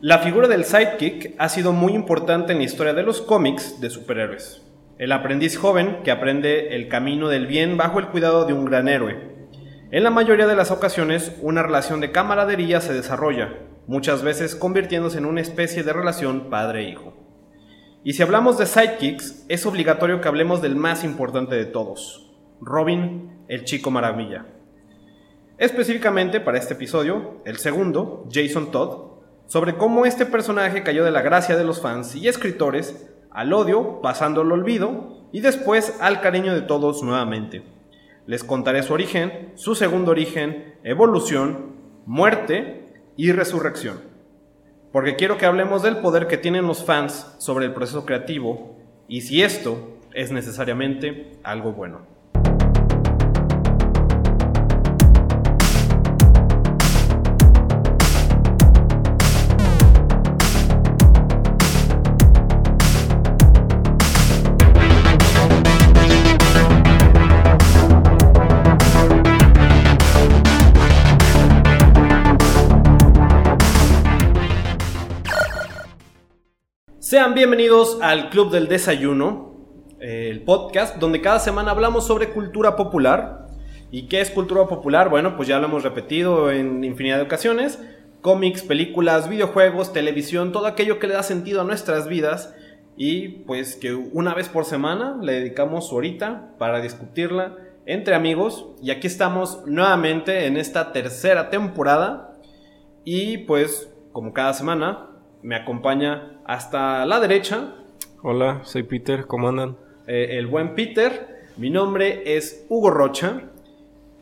La figura del sidekick ha sido muy importante en la historia de los cómics de superhéroes. El aprendiz joven que aprende el camino del bien bajo el cuidado de un gran héroe. En la mayoría de las ocasiones, una relación de camaradería se desarrolla, muchas veces convirtiéndose en una especie de relación padre-hijo. Y si hablamos de sidekicks, es obligatorio que hablemos del más importante de todos, Robin, el chico maravilla. Específicamente para este episodio, el segundo, Jason Todd, sobre cómo este personaje cayó de la gracia de los fans y escritores al odio, pasando al olvido y después al cariño de todos nuevamente. Les contaré su origen, su segundo origen, evolución, muerte y resurrección. Porque quiero que hablemos del poder que tienen los fans sobre el proceso creativo y si esto es necesariamente algo bueno. Sean bienvenidos al Club del Desayuno, el podcast donde cada semana hablamos sobre cultura popular. ¿Y qué es cultura popular? Bueno, pues ya lo hemos repetido en infinidad de ocasiones. Cómics, películas, videojuegos, televisión, todo aquello que le da sentido a nuestras vidas. Y pues que una vez por semana le dedicamos horita para discutirla entre amigos. Y aquí estamos nuevamente en esta tercera temporada. Y pues, como cada semana, me acompaña hasta la derecha. Hola, soy Peter, ¿cómo andan? Eh, el buen Peter. Mi nombre es Hugo Rocha.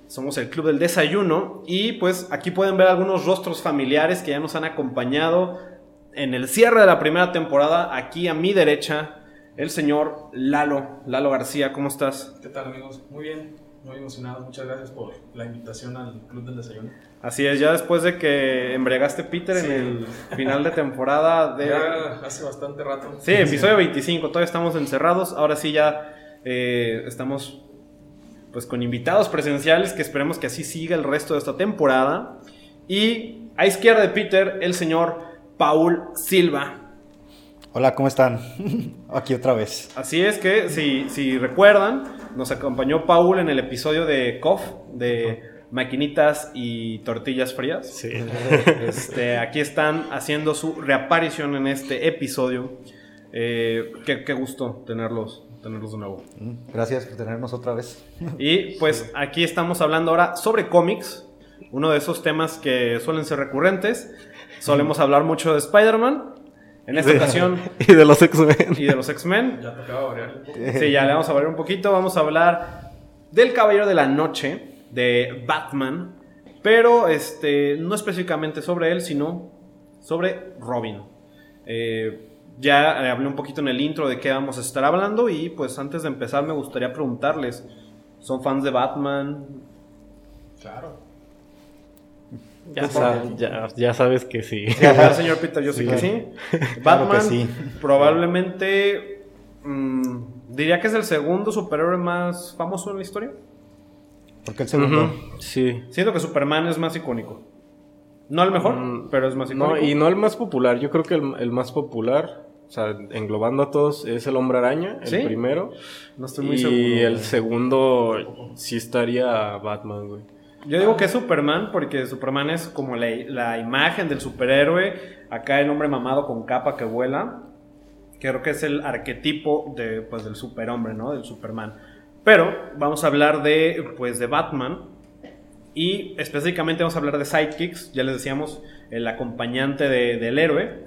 Somos el Club del Desayuno. Y pues aquí pueden ver algunos rostros familiares que ya nos han acompañado en el cierre de la primera temporada. Aquí a mi derecha, el señor Lalo. Lalo García, ¿cómo estás? ¿Qué tal, amigos? Muy bien, muy emocionado. Muchas gracias por la invitación al Club del Desayuno. Así es, ya después de que embregaste Peter en el final de temporada de... Ya hace bastante rato. Sí, episodio 25, todavía estamos encerrados, ahora sí ya eh, estamos pues con invitados presenciales que esperemos que así siga el resto de esta temporada. Y a izquierda de Peter, el señor Paul Silva. Hola, ¿cómo están? Aquí otra vez. Así es que, si, si recuerdan, nos acompañó Paul en el episodio de KOF, de maquinitas y tortillas frías. Sí. Este, aquí están haciendo su reaparición en este episodio. Eh, qué, gusto tenerlos, tenerlos de nuevo. Mm, gracias por tenernos otra vez. Y pues aquí estamos hablando ahora sobre cómics, uno de esos temas que suelen ser recurrentes. Solemos hablar mucho de Spider-Man. En esta ocasión. Y de los X-Men. Y de los X-Men. Ya tocaba variar. Sí, ya le vamos a variar un poquito. Vamos a hablar del Caballero de la Noche de Batman, pero este, no específicamente sobre él, sino sobre Robin. Eh, ya hablé un poquito en el intro de qué vamos a estar hablando y pues antes de empezar me gustaría preguntarles, ¿son fans de Batman? Claro. Ya, sabes que sí. señor Peter, yo sé que sí. Batman probablemente mm, diría que es el segundo superhéroe más famoso en la historia. Porque el segundo. Sí. Siento que Superman es más icónico. No el mejor, mm, pero es más icónico. No, y no el más popular. Yo creo que el, más popular, o sea, englobando a todos, es el Hombre Araña, el primero. No estoy muy seguro. Y el segundo sí estaría Batman, güey. Yo digo que es Superman porque Superman es como la, la, imagen del superhéroe. Acá el hombre mamado con capa que vuela. Creo que es el arquetipo de, pues, del superhombre, ¿no? Del Superman. Pero vamos a hablar de, pues, de Batman. Y específicamente vamos a hablar de sidekicks. Ya les decíamos, el acompañante del héroe.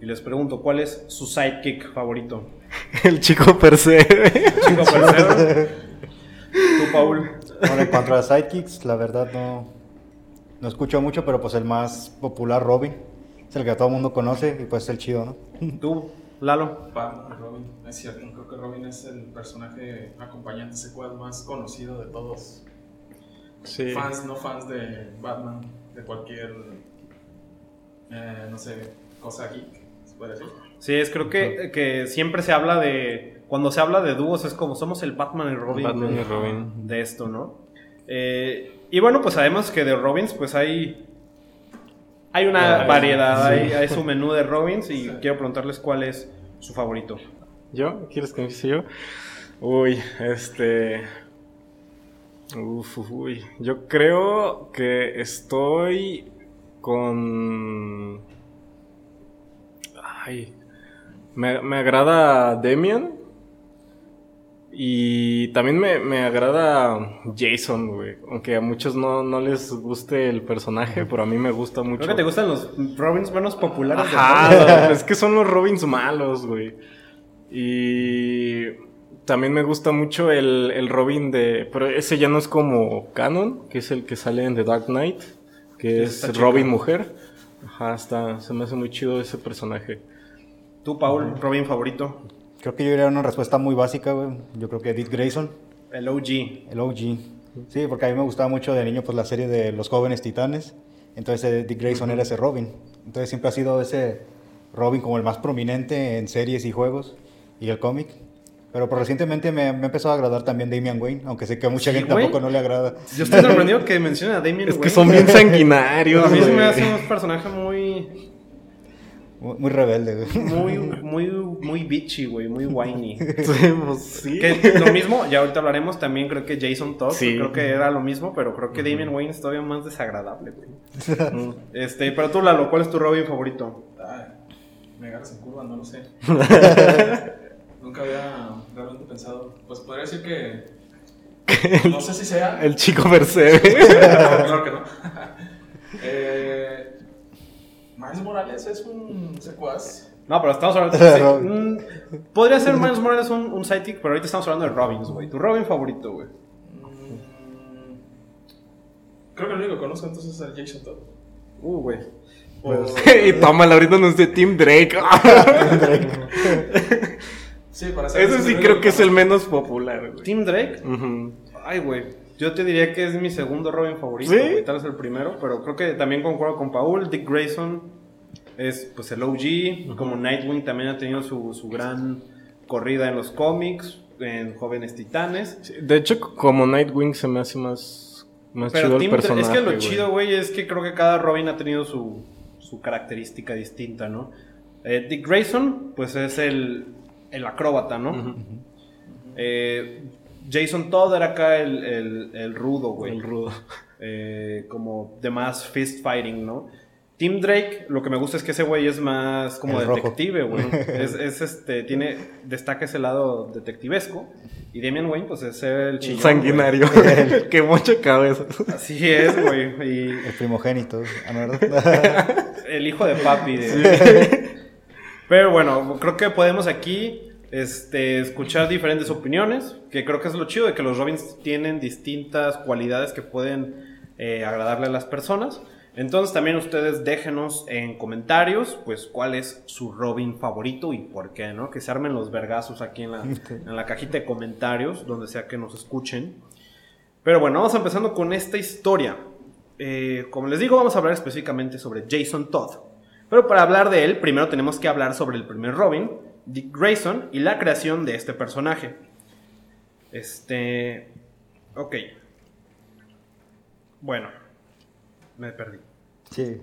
Y les pregunto, ¿cuál es su sidekick favorito? El chico per se. Chico per Tú, Paul. Bueno, en cuanto a sidekicks, la verdad no, no escucho mucho, pero pues el más popular, Robin. Es el que todo el mundo conoce y pues es el chido, ¿no? Tú, Lalo. Batman, Robin. Es cierto, creo que Robin es el personaje acompañante secuaz más conocido de todos. Sí. Fans, no fans de Batman, de cualquier, eh, no sé, cosa geek, decir. Sí, es creo que, que siempre se habla de, cuando se habla de dúos es como somos el Batman y Robin. Batman de, y Robin. De esto, ¿no? Eh, y bueno, pues sabemos que de Robins pues hay Hay una variedad, hay, su menú de Robins y quiero preguntarles cuál es su favorito. ¿Yo? ¿Quieres que empiece yo? Uy, este... Uf, uy. Yo creo que estoy con... Ay. Me, me agrada Demian. Y también me, agrada Jason, güey. Aunque a muchos no, no, les guste el personaje, pero a mí me gusta mucho. Creo que te gustan los Robins menos populares. Ajá, es que son los Robins malos, güey. Y también me gusta mucho el, el, Robin de... Pero ese ya no es como canon, que es el que sale en The Dark Knight, que es Robin mujer. Ajá, está, se me hace muy chido ese personaje. ¿Tú, Paul, Robin favorito? Creo que yo diría una respuesta muy básica, güey. Yo creo que Dick Grayson. El OG. El OG. Sí, porque a mí me gustaba mucho de niño pues la serie de Los Jóvenes Titanes. Entonces Dick Grayson era ese Robin. Entonces siempre ha sido ese Robin como el más prominente en series y juegos y el cómic. Pero por recientemente me, me, ha empezado a agradar también Damian Wayne, aunque sé que a mucha gente tampoco no le agrada. Yo estoy sorprendido que mencionen a Damian Wayne. Es que son bien sanguinarios. a mí se me hace un personaje muy muy, rebelde, güey. Muy, muy, muy bitchy, güey. Muy whiny. Sí, pues sí. Que lo mismo, ya ahorita hablaremos, también creo que Jason Todd, creo que era lo mismo, pero creo que Damian Wayne es todavía más desagradable, güey. este, pero tú, Lalo, ¿cuál es tu Robin favorito? Ay, me agarras en curva, no lo sé. Nunca había realmente pensado. Pues podría decir que. No sé si sea. El chico Mercedes. claro que no. eh, Miles Morales es un secuaz. No, pero estamos hablando de. Mm, podría ser Miles Morales un, un sidekick, pero ahorita estamos hablando de Robins, güey. Tu Robin favorito, güey. Mm, creo que el único que conozco entonces es el Jason Todd. Uh, güey. Pues, y tómala, ahorita no es de Team Drake. sí, para ser Ese sí creo que es el menos popular, güey. ¿Team Drake? Ay, güey. Yo te diría que es mi segundo Robin favorito, ¿Sí? tal vez el primero, pero creo que también concuerdo con Paul. Dick Grayson es pues el OG, como Nightwing también ha tenido su, su, gran corrida en los cómics, en Jóvenes Titanes. de hecho, como Nightwing se me hace más, más chido el personaje. Es que lo chido, güey, es que creo que cada Robin ha tenido su, su característica distinta, ¿no? Eh, Dick Grayson, pues es el, el acróbata, ¿no? eh, Jason Todd era acá el, el, rudo, güey. El rudo. Eh, como de más fist fighting, ¿no? Tim Drake, lo que me gusta es que ese güey es más como detective, güey. es, es, este, tiene, destaca ese lado detectivesco. Y Damian Wayne, pues es el chillón. Sanguinario. que mucha cabeza. Así es, güey. Y... El primogénito, el hijo de papi. Pero bueno, creo que podemos aquí este, escuchar diferentes opiniones, que creo que es lo chido de que los Robins tienen distintas cualidades que pueden eh, agradarle a las personas. Entonces también ustedes déjenos en comentarios, pues, cuál es su Robin favorito y por qué, ¿no? Que se armen los vergazos aquí en la, en la cajita de comentarios, donde sea que nos escuchen. Pero bueno, vamos empezando con esta historia. Eh, como les digo, vamos a hablar específicamente sobre Jason Todd. Pero para hablar de él, primero tenemos que hablar sobre el primer Robin, Dick Grayson y la creación de este personaje. Este. Ok. Bueno, me perdí. Sí.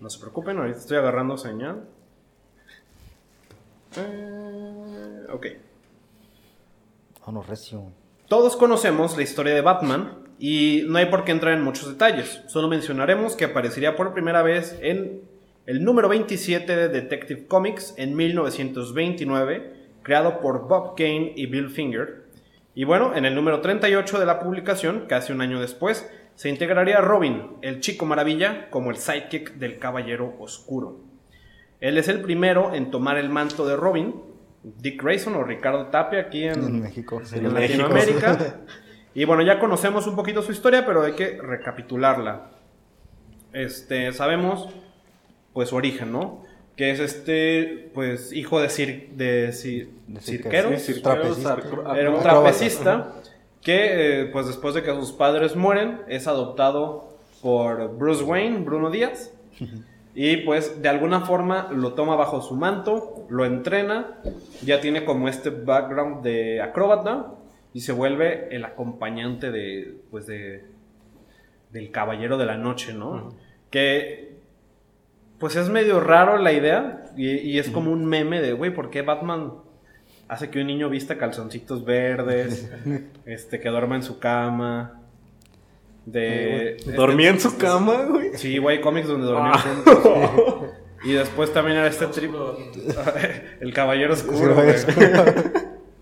No se preocupen, ahorita estoy agarrando señal. Eh, ok. Todos conocemos la historia de Batman y no hay por qué entrar en muchos detalles. Solo mencionaremos que aparecería por primera vez en el número 27 de Detective Comics en 1929, creado por Bob Kane y Bill Finger. Y bueno, en el número 38 de la publicación, casi un año después, se integraría Robin, el chico maravilla, como el sidekick del Caballero Oscuro. Él es el primero en tomar el manto de Robin, Dick Grayson o Ricardo Tapia aquí en, México, en Latinoamérica. y bueno, ya conocemos un poquito su historia, pero hay que recapitularla. Este, sabemos pues su origen, ¿no? Que es este, pues, hijo de, cir de, cirqueros. Era un trapecista que, eh, pues, después de que sus padres mueren, es adoptado por Bruce Wayne, Bruno Díaz. Y pues de alguna forma lo toma bajo su manto, lo entrena, ya tiene como este background de acróbata y se vuelve el acompañante de, pues de, del Caballero de la Noche, ¿no? Que pues es medio raro la idea y, es como un meme de, güey, ¿por qué Batman hace que un niño vista calzoncitos verdes, este, que duerma en su cama? De, ¿Dormía en su cama, güey? Sí, güey, cómics donde dormían ah. juntos. Y después también era este trip. el caballero oscuro, güey.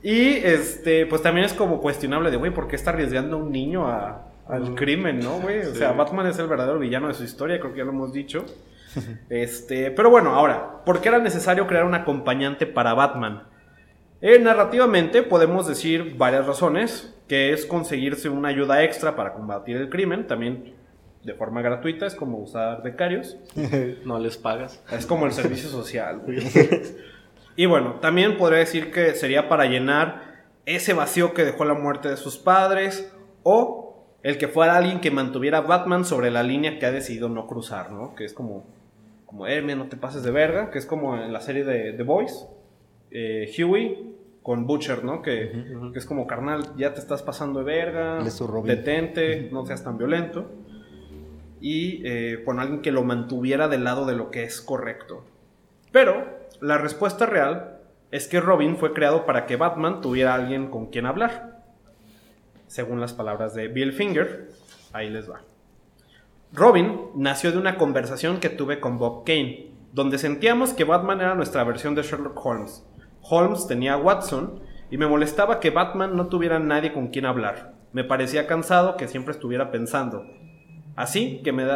Y este, pues también es como cuestionable de, güey, ¿por qué está arriesgando a un niño al crimen, no, güey? O sea, Batman es el verdadero villano de su historia, creo que ya lo hemos dicho. Este, pero bueno, ahora, ¿por qué era necesario crear un acompañante para Batman? Eh, narrativamente podemos decir varias razones, que es conseguirse una ayuda extra para combatir el crimen, también de forma gratuita, es como usar becarios. no les pagas. Es como el servicio social. Y bueno, también podría decir que sería para llenar ese vacío que dejó la muerte de sus padres o el que fuera alguien que mantuviera a Batman sobre la línea que ha decidido no cruzar, ¿no? Que es como, como, eh, no te pases de verga, que es como en la serie de The Boys, eh, Huey con Butcher, ¿no? Que, es como, carnal, ya te estás pasando de verga, detente, no seas tan violento. Y eh, con alguien que lo mantuviera del lado de lo que es correcto. Pero la respuesta real es que Robin fue creado para que Batman tuviera alguien con quien hablar. Según las palabras de Bill Finger, ahí les va. Robin nació de una conversación que tuve con Bob Kane, donde sentíamos que Batman era nuestra versión de Sherlock Holmes. Holmes tenía a Watson y me molestaba que Batman no tuviera nadie con quien hablar. Me parecía cansado que siempre estuviera pensando. Así que me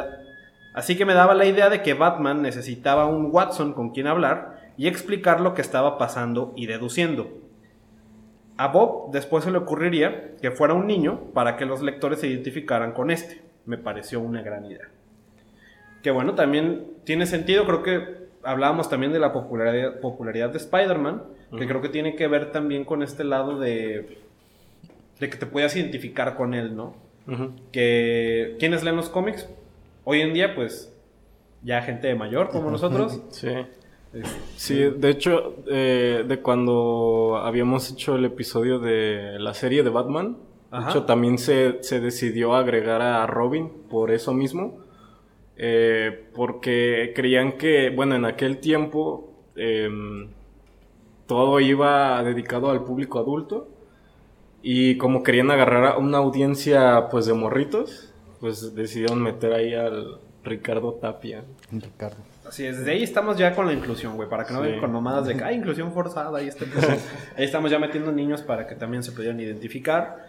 Así que me daba la idea de que Batman necesitaba un Watson con quien hablar y explicar lo que estaba pasando y deduciendo. A Bob después se le ocurriría que fuera un niño para que los lectores se identificaran con este. Me pareció una gran idea. Que bueno, también tiene sentido, creo que hablábamos también de la popularidad, popularidad de Spider-Man, que creo que tiene que ver también con este lado de, de que te puedas identificar con él, ¿no? Que quienes leen los cómics, hoy en día pues ya gente mayor como nosotros, sí. Sí, de hecho, eh, de cuando habíamos hecho el episodio de la serie de Batman, de hecho también se, decidió agregar a Robin por eso mismo, eh, porque creían que, bueno, en aquel tiempo em, todo iba dedicado al público adulto y como querían agarrar a una audiencia pues de morritos, pues decidieron meter ahí al Ricardo Tapia. Ricardo. Así es, desde ahí estamos ya con la inclusión, güey, para que no vengan con nomadas de que, hay inclusión forzada y este pues, Ahí estamos ya metiendo niños para que también se pudieran identificar.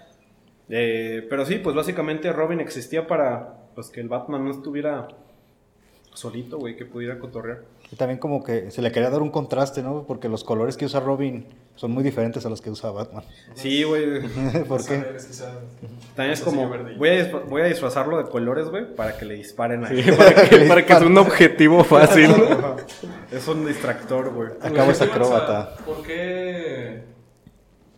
Eh, pero sí, pues básicamente Robin existía para pues, que el Batman no estuviera solito, güey, que pudiera cotorrear. Y también como que se le quería dar un contraste, ¿no? Porque los colores que usa Robin son muy diferentes a los que usa Batman. Sí, güey. ¿Por qué? También es como, voy a, voy a disfrazarlo de colores, güey, para que le disparen ahí. para que, para que sea un objetivo fácil. es un distractor, güey. Acabo ese acróbata. ¿Por qué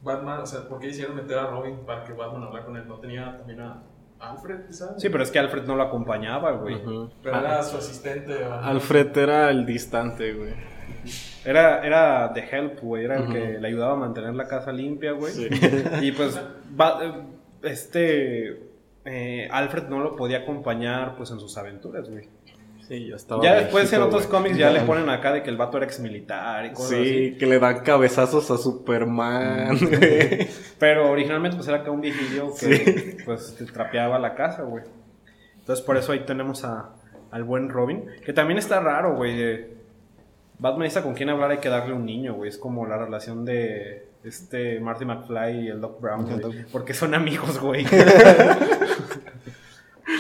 Batman, o sea, por qué hicieron meter a Robin para que Batman hablara con él? ¿No tenía también a Alfred, quizás. Sí, pero es que Alfred no lo acompañaba, güey. Pero era su asistente. Alfred era el distante, güey. Era, era The Help, güey. Era el que le ayudaba a mantener la casa limpia, güey. Sí. Y pues, este. Eh, Alfred no lo podía acompañar, pues, en sus aventuras, güey. Sí, ya estaba. Ya después en otros cómics ya le ponen acá de que el vato era ex militar y cosas sí, que le dan cabezazos a Superman. Pero originalmente pues era acá un viejillo que pues trapeaba la casa, güey. Entonces por eso ahí tenemos a, al buen Robin. Que también está raro, güey. Batman está con quien hablar hay que darle un niño, güey. Es como la relación de este Marty McFly y el Doc Brown, güey. Porque son amigos, güey.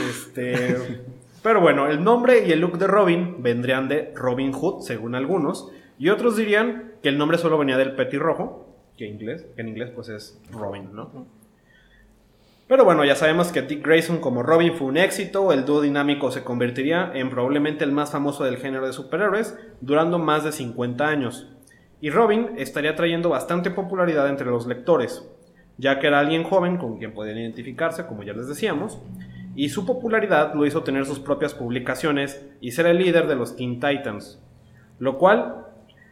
este... Pero bueno, el nombre y el look de Robin vendrían de Robin Hood, según algunos, y otros dirían que el nombre solo venía del petirrojo, que, inglés, que en inglés pues es Robin, ¿no? Pero bueno, ya sabemos que Dick Grayson como Robin fue un éxito, el dúo dinámico se convertiría en probablemente el más famoso del género de superhéroes, durando más de 50 años. Y Robin estaría trayendo bastante popularidad entre los lectores, ya que era alguien joven con quien podían identificarse, como ya les decíamos, y su popularidad lo hizo tener sus propias publicaciones y ser el líder de los Teen Titans, lo cual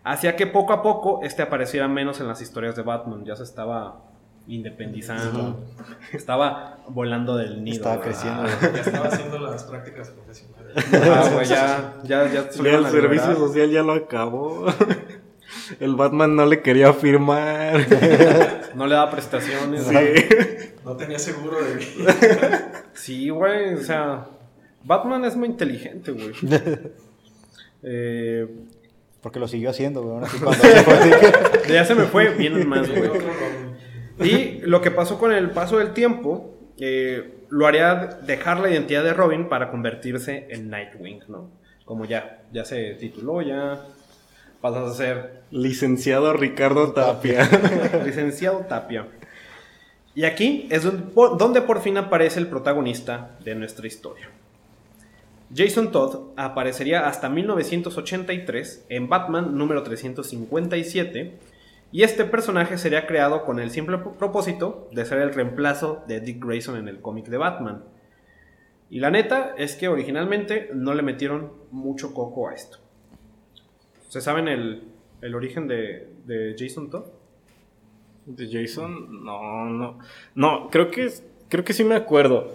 hacía que poco a poco este apareciera menos en las historias de Batman, ya se estaba independizando. Estaba volando del nido. Estaba creciendo. Ah, ya estaba haciendo las prácticas profesionales. Ah, güey, ya, ya, ya. el servicio social ya lo acabó. El Batman no le quería firmar. No le da prestaciones. Sí. No tenía seguro de vida. Sí, güey, o sea, Batman es muy inteligente, güey. Eh, Porque lo siguió haciendo, güey. aún así cuando se fue, ya se me fue, vienen más, güey. Y lo que pasó con el paso del tiempo, eh, lo haría dejar la identidad de Robin para convertirse en Nightwing, ¿no? Como ya, ya se tituló, ya pasas a ser Licenciado Ricardo Tapia. licenciado Tapia. Y aquí es donde por, fin aparece el protagonista de nuestra historia. Jason Todd aparecería hasta 1983 en Batman número 357 y este personaje sería creado con el simple pro- propósito de ser el reemplazo de Dick Grayson en el cómic de Batman. Y la neta es que originalmente no le metieron mucho coco a esto. ¿Se saben el, origen de Jason Todd? ¿De Jason? No, no. No, creo que, creo que sí me acuerdo.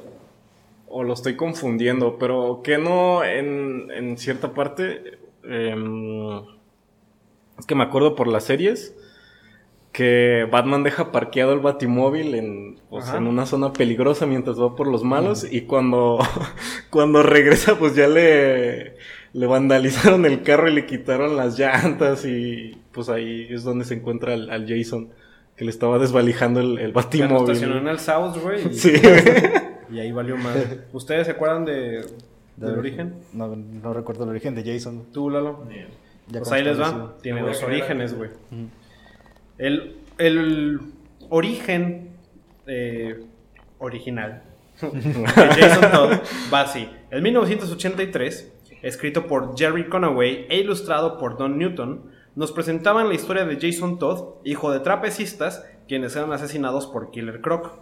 O lo estoy confundiendo, pero que no en, en cierta parte. em, es que me acuerdo por las series que Batman deja parqueado el batimóvil en, pues, en una zona peligrosa mientras va por los malos y cuando, cuando regresa pues ya le, le vandalizaron el carro y le quitaron las llantas y pues ahí es donde se encuentra al, al Jason que le estaba desvalijando el, el lo batimóvil. estacionó en el South, güey. Y, Sí, y ahí valió más. ¿Ustedes se acuerdan de, del origen? No, no recuerdo el origen de Jason. ¿Tú, Lalo? Ya pues ahí les va. Tiene dos orígenes, güey. El, el origen eh, original de Jason Todd va así. En 1983, escrito por Jerry Conaway e ilustrado por Don Newton, nos presentaban la historia de Jason Todd, hijo de trapecistas, quienes eran asesinados por Killer Croc,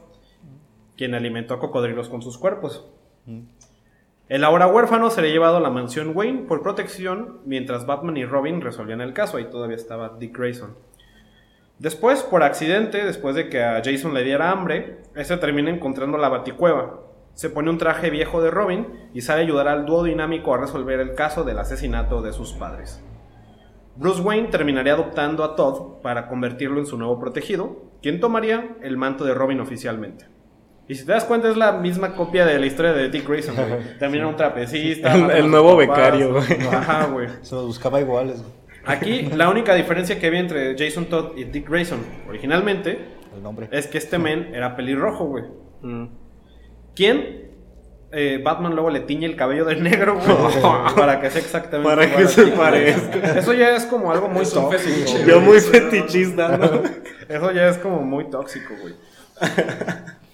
quien alimentó a cocodrilos con sus cuerpos. El ahora huérfano sería llevado a la mansión Wayne por protección mientras Batman y Robin resolvían el caso. Ahí todavía estaba Dick Grayson. Después, por accidente, después de que a Jason le diera hambre, este termina encontrando la baticueva. Se pone un traje viejo de Robin y sale a ayudar al dúo dinámico a resolver el caso del asesinato de sus padres. Bruce Wayne terminaría adoptando a Todd para convertirlo en su nuevo protegido, quien tomaría el manto de Robin oficialmente. Y si te das cuenta es la misma copia de la historia de Dick Grayson, güey. También era un trapecista. El- nuevo papás. becario, güey. Ajá, güey. Se los buscaba iguales. güey, Aquí la única diferencia que había entre Jason Todd y Dick Grayson originalmente El nombre. es que este men era pelirrojo, güey. Mm. ¿Quién? Eh, Batman luego le tiñe el cabello de negro, güey, para que sea exactamente Para que se parezca. Eso ya es como algo muy tóxico. Yo muy fetichista, ¿no? Eso ya es como muy tóxico, güey.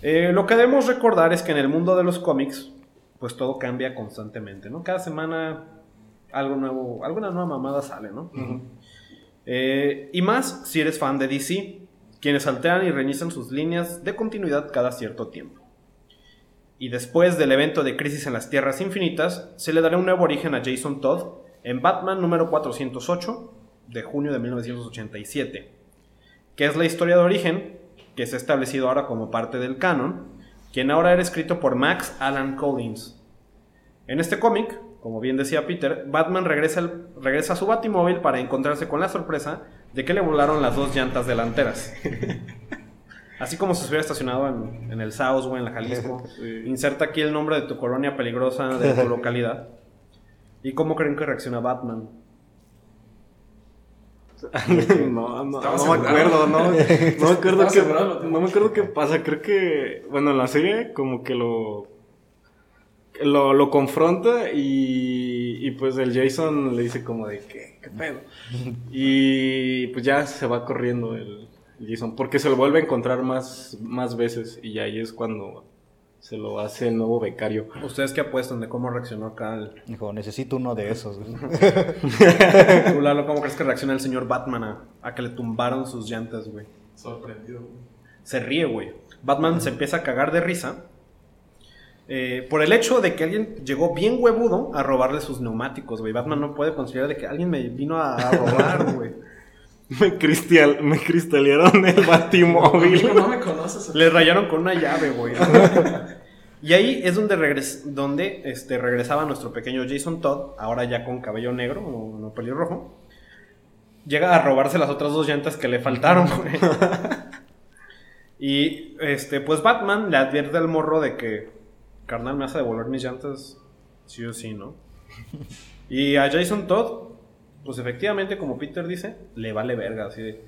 Eh, lo que debemos recordar es que en el mundo de los cómics, pues todo cambia constantemente, ¿no? Cada semana algo nuevo, alguna nueva mamada sale, ¿no? Eh, y más si eres fan de DC, quienes alteran y reinician sus líneas de continuidad cada cierto tiempo. Y después del evento de Crisis en las Tierras Infinitas, se le dará un nuevo origen a Jason Todd en Batman número 408 de junio de 1987 que es la historia de origen, que se ha establecido ahora como parte del canon, quien ahora era escrito por Max Alan Collins. En este cómic, como bien decía Peter, Batman regresa, regresa a su batimóvil para encontrarse con la sorpresa de que le volaron las dos llantas delanteras. Así como si se hubiera estacionado en, en el South o en la Jalisco. Sí. Inserta aquí el nombre de tu colonia peligrosa de tu localidad. ¿Y cómo creen que reacciona Batman? No, no, no me acuerdo, no, no me acuerdo tengo. no me acuerdo qué pasa, creo que, bueno, en la serie como que lo, lo, lo confronta y, y pues el Jason le dice como de, ¿qué, qué pedo? Y pues ya se va corriendo el Jason, porque se lo vuelve a encontrar más, más veces y ahí es cuando se lo hace el nuevo becario. ¿Ustedes qué apuestan de cómo reaccionó acá el, Dijo, necesito uno de esos. güey. Tú, Lalo, ¿cómo crees que reacciona el señor Batman a, a que le tumbaron sus llantas, güey? Sorprendido, güey. Se ríe, güey. Batman se empieza a cagar de risa eh, por el hecho de que alguien llegó bien huevudo a robarle sus neumáticos, güey. Batman no puede considerar de que alguien me vino a, a robar, güey. Me, cristial, me cristalearon el batimóvil. No me conoces. Le rayaron con una llave, güey. y ahí es donde, regres donde este, regresaba nuestro pequeño Jason Todd, ahora ya con cabello negro o no pelirrojo. Llega a robarse las otras dos llantas que le faltaron, güey. y este, pues Batman le advierte al morro de que, carnal, me hace devolver mis llantas sí o sí, ¿no? Y a Jason Todd, pues efectivamente, como Peter dice, le vale verga, así de.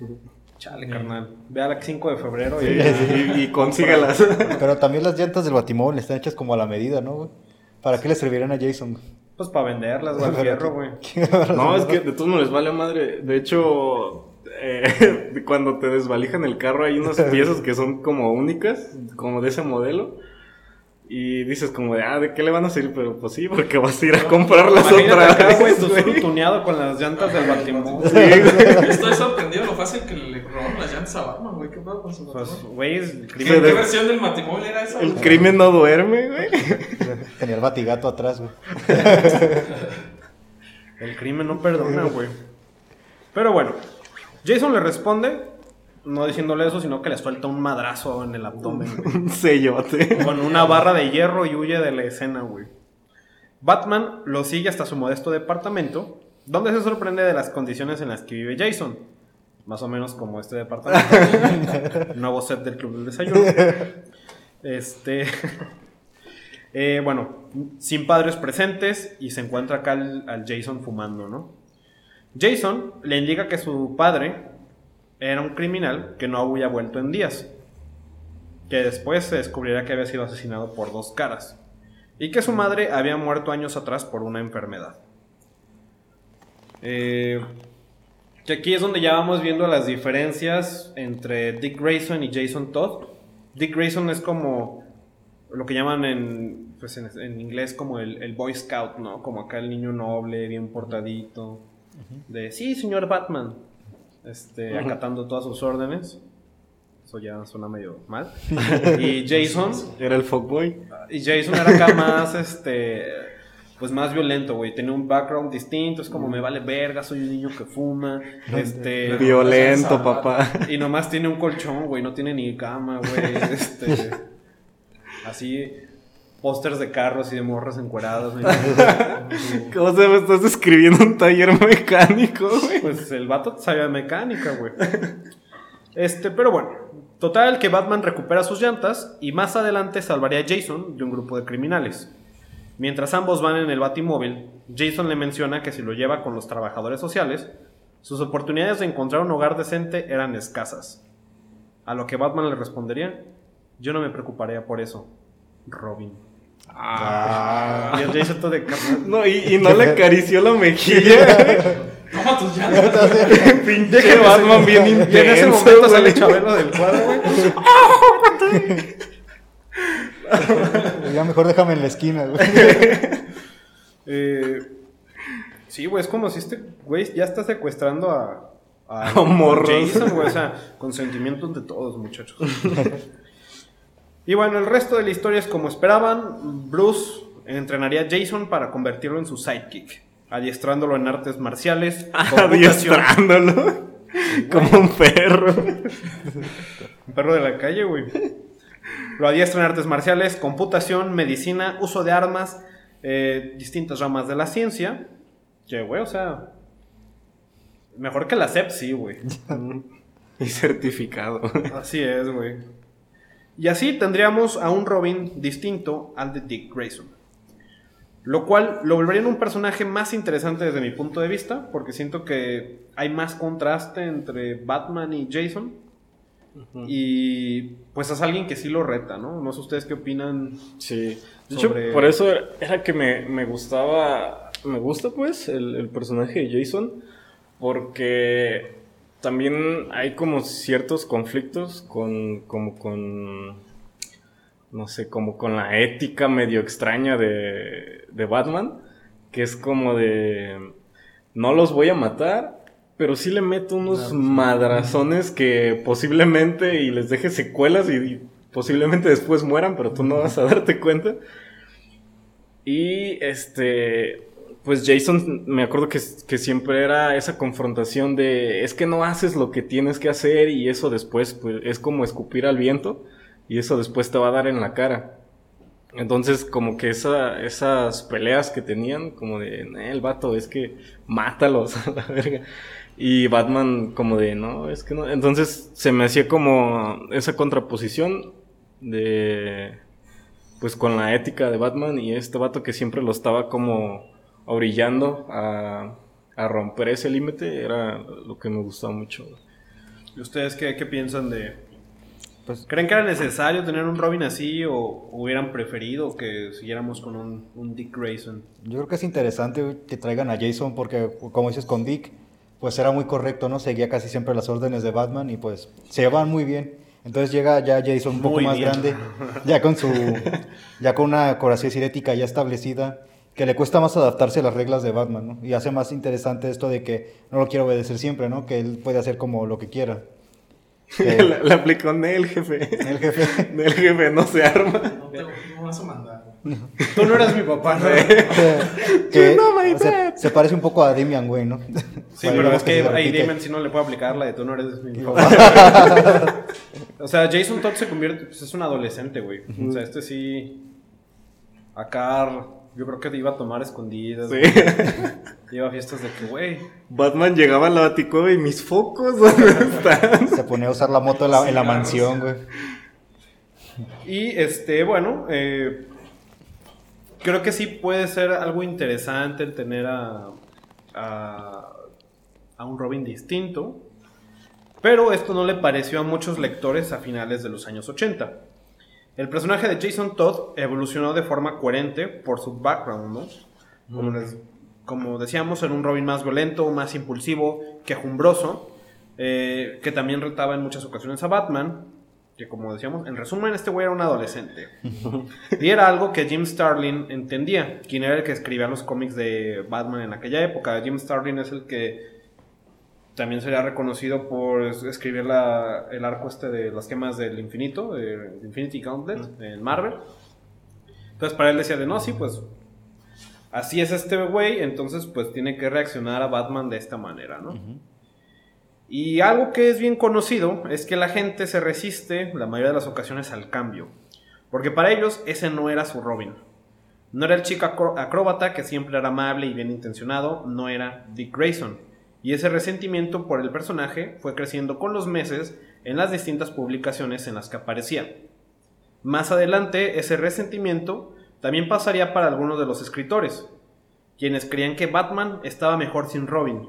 Chale, carnal. Ve a la 5 de febrero y, y, y consígalas. Pero también las llantas del batimóvil están hechas como a la medida, ¿no, güey? ¿Para qué le servirían a Jason? Pues para venderlas, güey, al fierro, güey. No, es que de todos no les vale madre. De hecho, eh, cuando te desvalijan el carro hay unas piezas que son como únicas, como de ese modelo. Y dices como de, ah, ¿de qué le van a servir? Pero pues sí, porque vas a ir a comprarlas Imagínate otra acá, güey, tu vez, güey. tuneado con las llantas del Batimóvil. Estoy sorprendido lo fácil que le robaron las llantas a Batman, güey. ¿Qué pedo con su Pues, güey, es ¿Qué, crimen qué de... versión del Batimóvil era esa? El güey? crimen no duerme, güey. Tenía el batigato atrás, güey. El crimen no perdona, güey. Pero bueno, Jason le responde, no diciéndole eso, sino que le suelta un madrazo en el abdomen. Un sellote. Con una barra de hierro y huye de la escena, güey. Batman lo sigue hasta su modesto departamento, donde se sorprende de las condiciones en las que vive Jason. Más o menos como este departamento. Nuevo set del Club del Desayuno. Este. eh, bueno, sin padres presentes y se encuentra acá al, al Jason fumando, ¿no? Jason le indica que su padre era un criminal que no había vuelto en días que después se descubrirá que había sido asesinado por dos caras y que su madre había muerto años atrás por una enfermedad. Eh, que aquí es donde ya vamos viendo las diferencias entre Dick Grayson y Jason Todd. Dick Grayson es como lo que llaman en, pues en, en inglés como el, el Boy Scout, ¿no? Como acá el niño noble, bien portadito. De, sí, señor Batman. Este, acatando todas sus órdenes. Eso ya suena medio mal. Y Jason, Era el fuckboy. y Jason era acá más, este, pues más violento, güey. Tenía un background distinto, es como me vale verga, soy un niño que fuma, este... Violento, papá. Y nomás tiene un colchón, güey, no tiene ni cama, güey. Este, así, pósters de carros y de morras encueradas. ¿Cómo se me estás describiendo un taller mecánico, güey? Pues el vato sabía de mecánica, güey. Este, pero bueno, total que Batman recupera sus llantas y más adelante salvaría a Jason de un grupo de criminales. Mientras ambos van en el Batimóvil, Jason le menciona que si lo lleva con los trabajadores sociales, sus oportunidades de encontrar un hogar decente eran escasas. A lo que Batman le respondería, yo no me preocuparía por eso, Robin. Ah. Y el Jason todo de. No, y, y no le acarició la mejilla. Toma tus llantas. Pinche Batman bien Y en ese intenso, momento sale. Chabelo del cuadro, güey. Ya mejor déjame en la esquina, güey. Eh, sí, güey, es como si este güey ya está secuestrando a, a, A morros. Jason, güey, o sea, de todos, muchachos. Y bueno, el resto de la historia es como esperaban. Bruce entrenaría a Jason para convertirlo en su sidekick, adiestrándolo en artes marciales, computación- Adiestrándolo. Como un perro. Un perro de la calle, güey. Lo adiestra en artes marciales, computación, medicina, uso de armas, eh, distintas ramas de la ciencia. Que, güey, o sea. Mejor que la CEP, sí, güey. Y certificado. Así es, güey. Y así tendríamos a un Robin distinto al de Dick Grayson. Lo cual lo volvería en un personaje más interesante desde mi punto de vista, porque siento que hay más contraste entre Batman y Jason. Y pues es alguien que sí lo reta, ¿no? No sé ustedes qué opinan. Sí. De Sobre- hecho, por eso era que me, me gustaba. Me gusta, pues, el, el personaje de Jason. Porque también hay como ciertos conflictos con. como con. No sé, como con la ética medio extraña de, de Batman. Que es como de. No los voy a matar. Pero sí le meto unos madrazones que posiblemente y les deje secuelas y, y posiblemente después mueran, pero tú no vas a darte cuenta. Y este pues Jason, me acuerdo que, que, siempre era esa confrontación de, es que no haces lo que tienes que hacer y eso después, pues, es como escupir al viento y eso después te va a dar en la cara. Entonces, como que esa, esas peleas que tenían, como de, el vato, es que mátalos a la verga. Y Batman, como de, no, es que no. Entonces, se me hacía como esa contraposición de, pues con la ética de Batman y este vato que siempre lo estaba como orillando a, a romper ese límite, era lo que me gustaba mucho. ¿Y ustedes qué, qué piensan de, pues, ¿Creen que era necesario tener un Robin así o hubieran preferido que siguiéramos con un, Dick Grayson? Yo creo que es interesante que traigan a Jason porque, como dices, con Dick, pues era muy correcto, ¿no? Seguía casi siempre las órdenes de Batman y pues se llevan muy bien. Entonces llega ya Jason un poco más grande, ya con su, ya con una corazón cinética ya establecida, que le cuesta más adaptarse a las reglas de Batman, ¿no? Y hace más interesante esto de que no lo quiere obedecer siempre, ¿no? Que él puede hacer como lo que quiera. la, aplicó Nel, jefe. El jefe. Nel, jefe, no se arma. No, te, no vas a mandar. Tú no eras mi papá, ¿no? que, no, se, se, parece un poco a Damian Wayne, ¿no? Sí, pero es que ahí Damian sí no le puede aplicar la de tú no eres mi papá. o sea, Jason Todd se convierte, pues es un adolescente, güey. O sea, este sí. Acá yo creo que iba a tomar escondidas. Sí. Iba a fiestas de que, güey. Batman llegaba a la baticueva y mis focos, ¿dónde están? Se ponía a usar la moto en la, en la mansión, güey. Y este, bueno, eh, creo que sí puede ser algo interesante el tener a, a, a un Robin distinto. Pero esto no le pareció a muchos lectores a finales de los años 80. El personaje de Jason Todd evolucionó de forma coherente por su background, ¿no? Como, decíamos, era un Robin más violento, más impulsivo, quejumbroso, eh, que también retaba en muchas ocasiones a Batman, que como decíamos, en resumen, este güey era un adolescente. y era algo que Jim Starlin entendía, quien era el que escribía los cómics de Batman en aquella época. Jim Starlin es el que también sería reconocido por escribir el arco este de las quemas del infinito, de Infinity Gauntlet, en Marvel. Entonces para él decía de no, sí, pues así es este güey, entonces pues tiene que reaccionar a Batman de esta manera, ¿no? Y algo que es bien conocido es que la gente se resiste la mayoría de las ocasiones al cambio, porque para ellos ese no era su Robin. No era el chico acróbata que siempre era amable y bien intencionado, no era Dick Grayson y ese resentimiento por el personaje fue creciendo con los meses en las distintas publicaciones en las que aparecía. Más adelante, ese resentimiento también pasaría para algunos de los escritores, quienes creían que Batman estaba mejor sin Robin,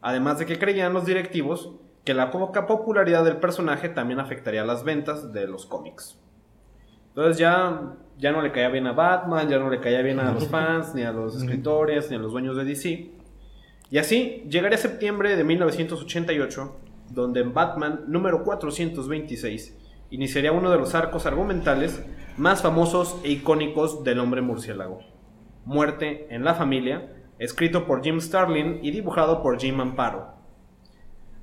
además de que creían los directivos que la poca popularidad del personaje también afectaría las ventas de los cómics. Entonces ya, ya no le caía bien a Batman, ya no le caía bien a los fans, ni a los escritores, ni a los dueños de DC. Y así llegaría septiembre de 1988, donde en Batman número 426 iniciaría uno de los arcos argumentales más famosos e icónicos del hombre murciélago. Muerte en la familia, escrito por Jim Starlin y dibujado por Jim Amparo.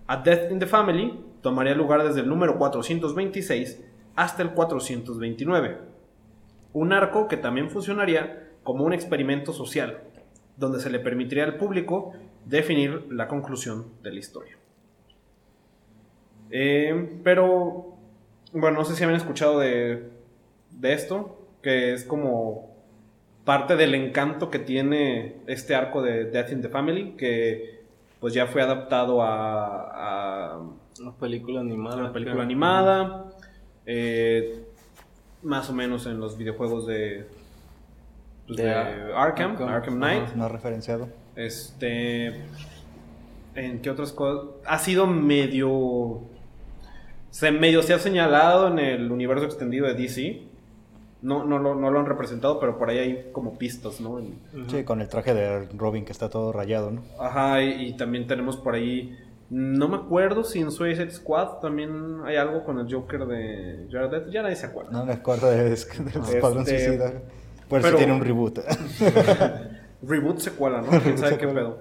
A Death in the Family tomaría lugar desde el número 426 hasta el 429. Un arco que también funcionaría como un experimento social, donde se le permitiría al público definir la conclusión de la historia. Eh, pero, bueno, no sé si habían escuchado de, de esto, que es como parte del encanto que tiene este arco de Death in the Family, que pues ya fue adaptado a, a una película animada. Una película animada, eh, más o menos en los videojuegos de, pues, de, Arkham, Arkham, Knight. No referenciado. Este. ¿En qué otras cosas? Ha sido medio. Se medio se ha señalado en el universo extendido de DC. No, no, lo, no lo han representado, pero por ahí hay como pistas, ¿no? Sí, con el traje de Robin que está todo rayado, ¿no? Ajá, y, también tenemos por ahí. No me acuerdo si en Suicide Squad también hay algo con el Joker de Jared Ya nadie se acuerda. No me acuerdo de, del Escuadrón este, Suicida. Por eso tiene un reboot. reboot secuela, ¿no? ¿Quién sabe qué pedo?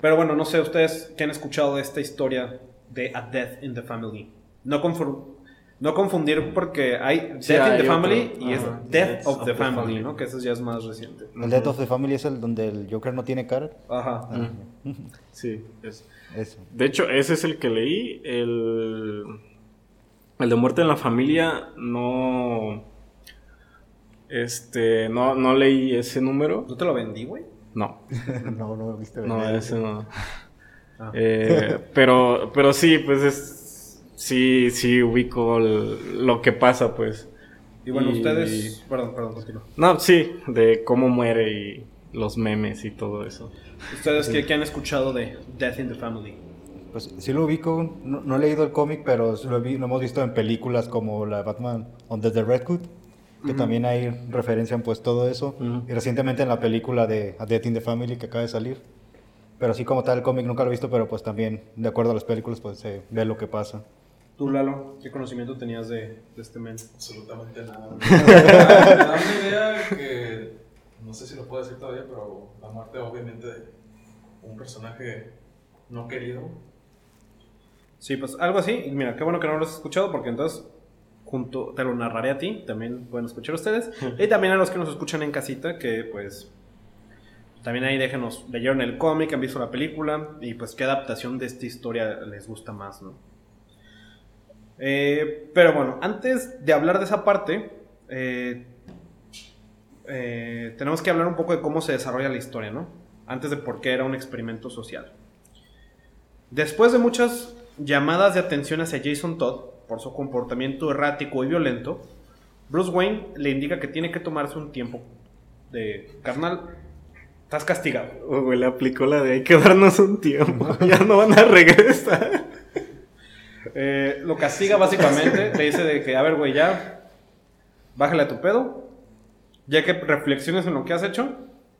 Pero bueno, no sé, ustedes que han escuchado de esta historia de A Death in the Family. No No confundir porque hay Sí, Death in hay the otro. Family y es Ajá. Death of the Family, ¿no? Que eso ya es más reciente. El Death of the Family es el donde el Joker no tiene cara. Ajá. Sí, es- Eso. De hecho, ese es el que leí. El, el de muerte en la familia no. Este. No, no leí ese número. ¿No te lo vendí, güey? No. no, no viste No, venir. ese no. Ah. Eh, pero, pero sí, pues es. Sí, sí ubico el- lo que pasa, pues. Y bueno, Y- ustedes... Perdón, perdón, continúa. No, sí, de cómo muere y los memes y todo eso. ¿Ustedes qué, qué han escuchado de Death in the Family? Pues sí lo ubico, no, no he leído el cómic, pero sí lo, vi- lo hemos visto en películas como la de Batman Under the Red Hood, que también hay referencia en pues todo eso. Y recientemente en la película de A Death in the Family que acaba de salir. Pero así como tal el cómic nunca lo he visto, pero pues también de acuerdo a las películas pues se ve lo que pasa. Tú, Lalo, ¿qué conocimiento tenías de, de este men? Absolutamente nada. Me da una idea que no sé si lo puedo decir todavía, pero la muerte obviamente de un personaje no querido. Sí, pues algo así. Mira, qué bueno que no lo has escuchado porque entonces junto te lo narraré a ti, también pueden escuchar ustedes. y también a los que nos escuchan en casita, que pues también ahí déjenos, leyeron el cómic, han visto la película y pues qué adaptación de esta historia les gusta más, ¿no? Eh, pero bueno, antes de hablar de esa parte, eh, eh, tenemos que hablar un poco de cómo se desarrolla la historia, ¿no? Antes de por qué era un experimento social. Después de muchas llamadas de atención hacia Jason Todd por su comportamiento errático y violento, Bruce Wayne le indica que tiene que tomarse un tiempo de carnal. Estás castigado. Oh, güey, le aplicó la de hay que darnos un tiempo. ya no van a regresar. Eh, lo castiga básicamente. le dice de que, a ver, güey, ya. Bájale a tu pedo. Ya que reflexiones en lo que has hecho,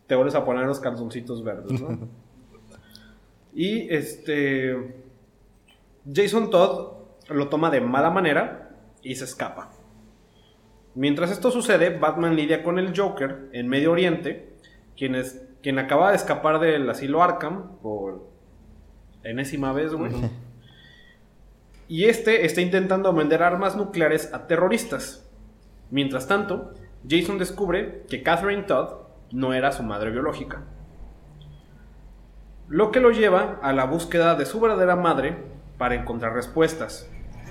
te vuelves a poner los calzoncitos verdes, ¿no? y este. Jason Todd lo toma de mala manera y se escapa. Mientras esto sucede, Batman lidia con el Joker en Medio Oriente, quien, es, quien acaba de escapar del asilo Arkham por enésima vez, güey. Y este está intentando vender armas nucleares a terroristas. Mientras tanto, Jason descubre que Catherine Todd no era su madre biológica. Lo que lo lleva a la búsqueda de su verdadera madre para encontrar respuestas.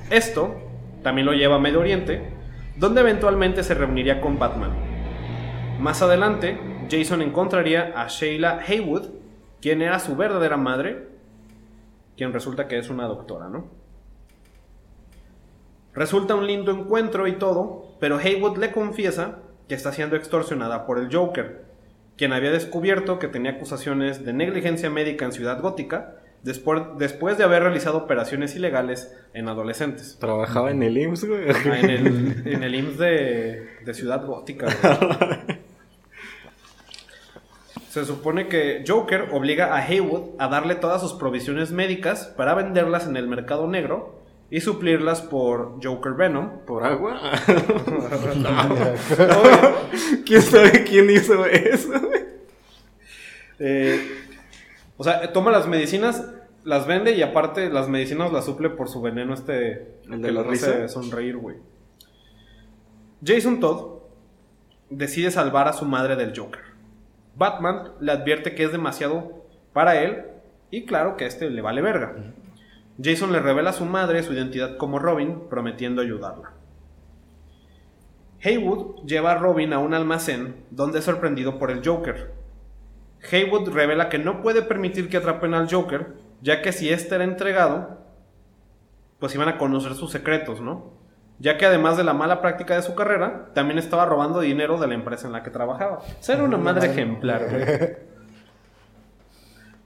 Esto también lo lleva a Medio Oriente, donde eventualmente se reuniría con Batman. Más adelante, Jason encontraría a Sheila Haywood, quien era su verdadera madre, quien resulta que es una doctora, ¿no? Resulta un lindo encuentro y todo, pero Haywood le confiesa que está siendo extorsionada por el Joker, quien había descubierto que tenía acusaciones de negligencia médica en Ciudad Gótica después, después de haber realizado operaciones ilegales en adolescentes. Trabajaba en el IMSS, güey. Ah, en, el, en el IMSS de, de Ciudad Gótica. güey. Se supone que Joker obliga a Haywood a darle todas sus provisiones médicas para venderlas en el mercado negro y suplirlas por Joker Venom. ¿Por agua? ¿Quién sabe quién hizo eso? güey? Eh, o sea, toma las medicinas, las vende y aparte las medicinas las suple por su veneno este ¿El de que la lo hace sonreír, güey. Jason Todd decide salvar a su madre del Joker. Batman le advierte que es demasiado para él y claro que a este le vale verga. Jason le revela a su madre su identidad como Robin, prometiendo ayudarla. Haywood lleva a Robin a un almacén donde es sorprendido por el Joker. Haywood revela que no puede permitir que atrapen al Joker, ya que si este era entregado, pues iban a conocer sus secretos, ¿no? Ya que además de la mala práctica de su carrera, también estaba robando dinero de la empresa en la que trabajaba. Era una madre ejemplar, güey.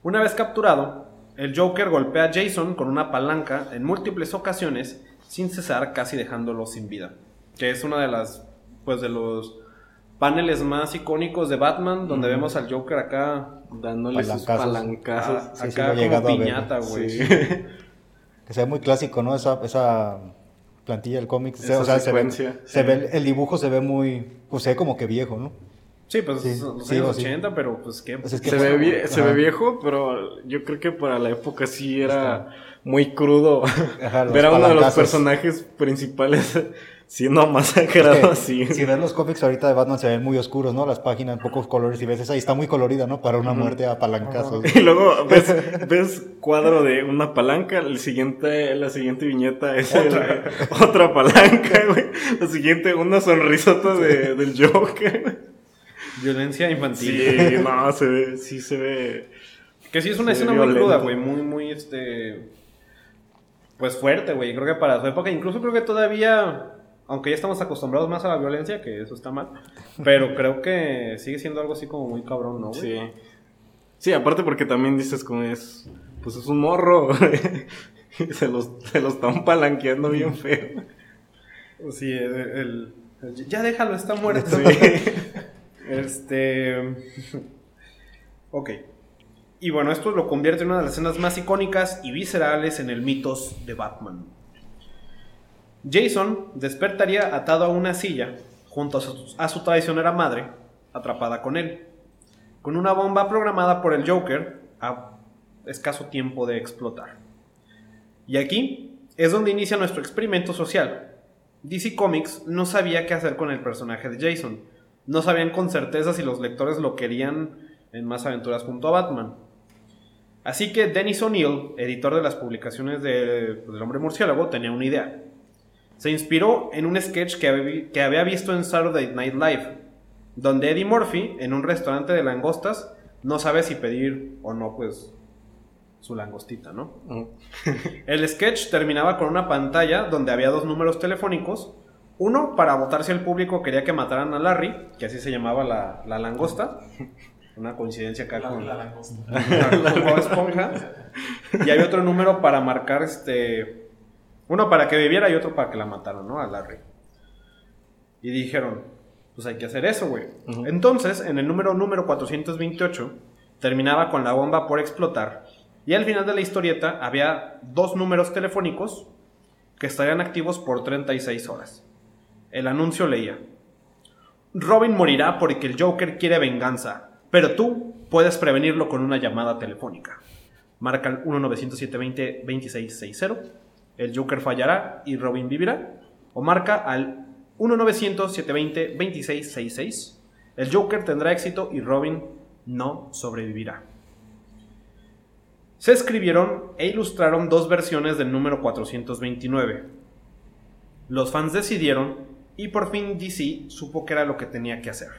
Una vez capturado, el Joker golpea a Jason con una palanca en múltiples ocasiones, sin cesar, casi dejándolo sin vida. Que es una de las, pues de los paneles más icónicos de Batman, donde vemos al Joker acá, Dándole sus Palancazos. palancazos. a- sí, sí, acá he como piñata, güey. Sí. Que se ve muy clásico, ¿no? Esa, esa plantilla del cómic. Esa o sea, se ve, secuencia, se sí. ve el, dibujo se ve muy, pues se ve como que viejo, ¿no? Sí, pues Sí, los sí, años o sí. 80, pero pues qué. Pues es que- Se ve, vie- se Ajá. ve viejo, pero yo creo que para la época sí era Está. muy crudo ver a uno de los personajes principales siendo masacrado así. Si ves los cómics ahorita de Batman se ven muy oscuros, ¿no? Las páginas, pocos colores y ves esa y está muy colorida, ¿no? Para una muerte a palancazos. Y luego ves, ves cuadro de una palanca, el siguiente, la siguiente viñeta es otra, otra palanca, güey. La siguiente, una sonrisota de, del Joker. Violencia infantil. Sí, no, se ve, sí se ve. Que sí es una escena muy cruda, güey. Muy, muy, este. Pues fuerte, güey. Creo que para su época, incluso creo que todavía aunque ya estamos acostumbrados más a la violencia, que eso está mal, pero creo que sigue siendo algo así como muy cabrón, ¿no? Sí. Sí, aparte porque también dices como es, pues es un morro, se, los, se lo están palanqueando bien feo. Sí, el, ya déjalo, está muerto. este... ok. Y bueno, esto lo convierte en una de las escenas más icónicas y viscerales en el mitos de Batman. Jason despertaría atado a una silla junto a su, traicionera madre, atrapada con él, con una bomba programada por el Joker a escaso tiempo de explotar. Y aquí es donde inicia nuestro experimento social. DC Comics no sabía qué hacer con el personaje de Jason. No sabían con certeza si los lectores lo querían en más aventuras junto a Batman. Así que Dennis O'Neill, editor de las publicaciones de, pues, del Hombre Murciélago, tenía una idea. Se inspiró en un sketch que, había visto en Saturday Night Live, donde Eddie Murphy, en un restaurante de langostas, no sabe si pedir o no, pues, su langostita, ¿no? Mm. El sketch terminaba con una pantalla donde había dos números telefónicos. Uno para votar si el público quería que mataran a Larry, que así se llamaba la, langosta. Una coincidencia acá con la langosta. la esponja. Y hay otro número para marcar este uno para que viviera y otro para que la mataran, ¿no? A Larry. Y dijeron, pues hay que hacer eso, güey. Entonces, en el número número 428, terminaba con la bomba por explotar. Y al final de la historieta había dos números telefónicos que estarían activos por 36 horas. El anuncio leía, Robin morirá porque el Joker quiere venganza, pero tú puedes prevenirlo con una llamada telefónica. Marca el 1-900-720-2660 el Joker fallará y Robin vivirá. O marca al 1-900-720-2666, el Joker tendrá éxito y Robin no sobrevivirá. Se escribieron e ilustraron dos versiones del número 429. Los fans decidieron y por fin DC supo que era lo que tenía que hacer.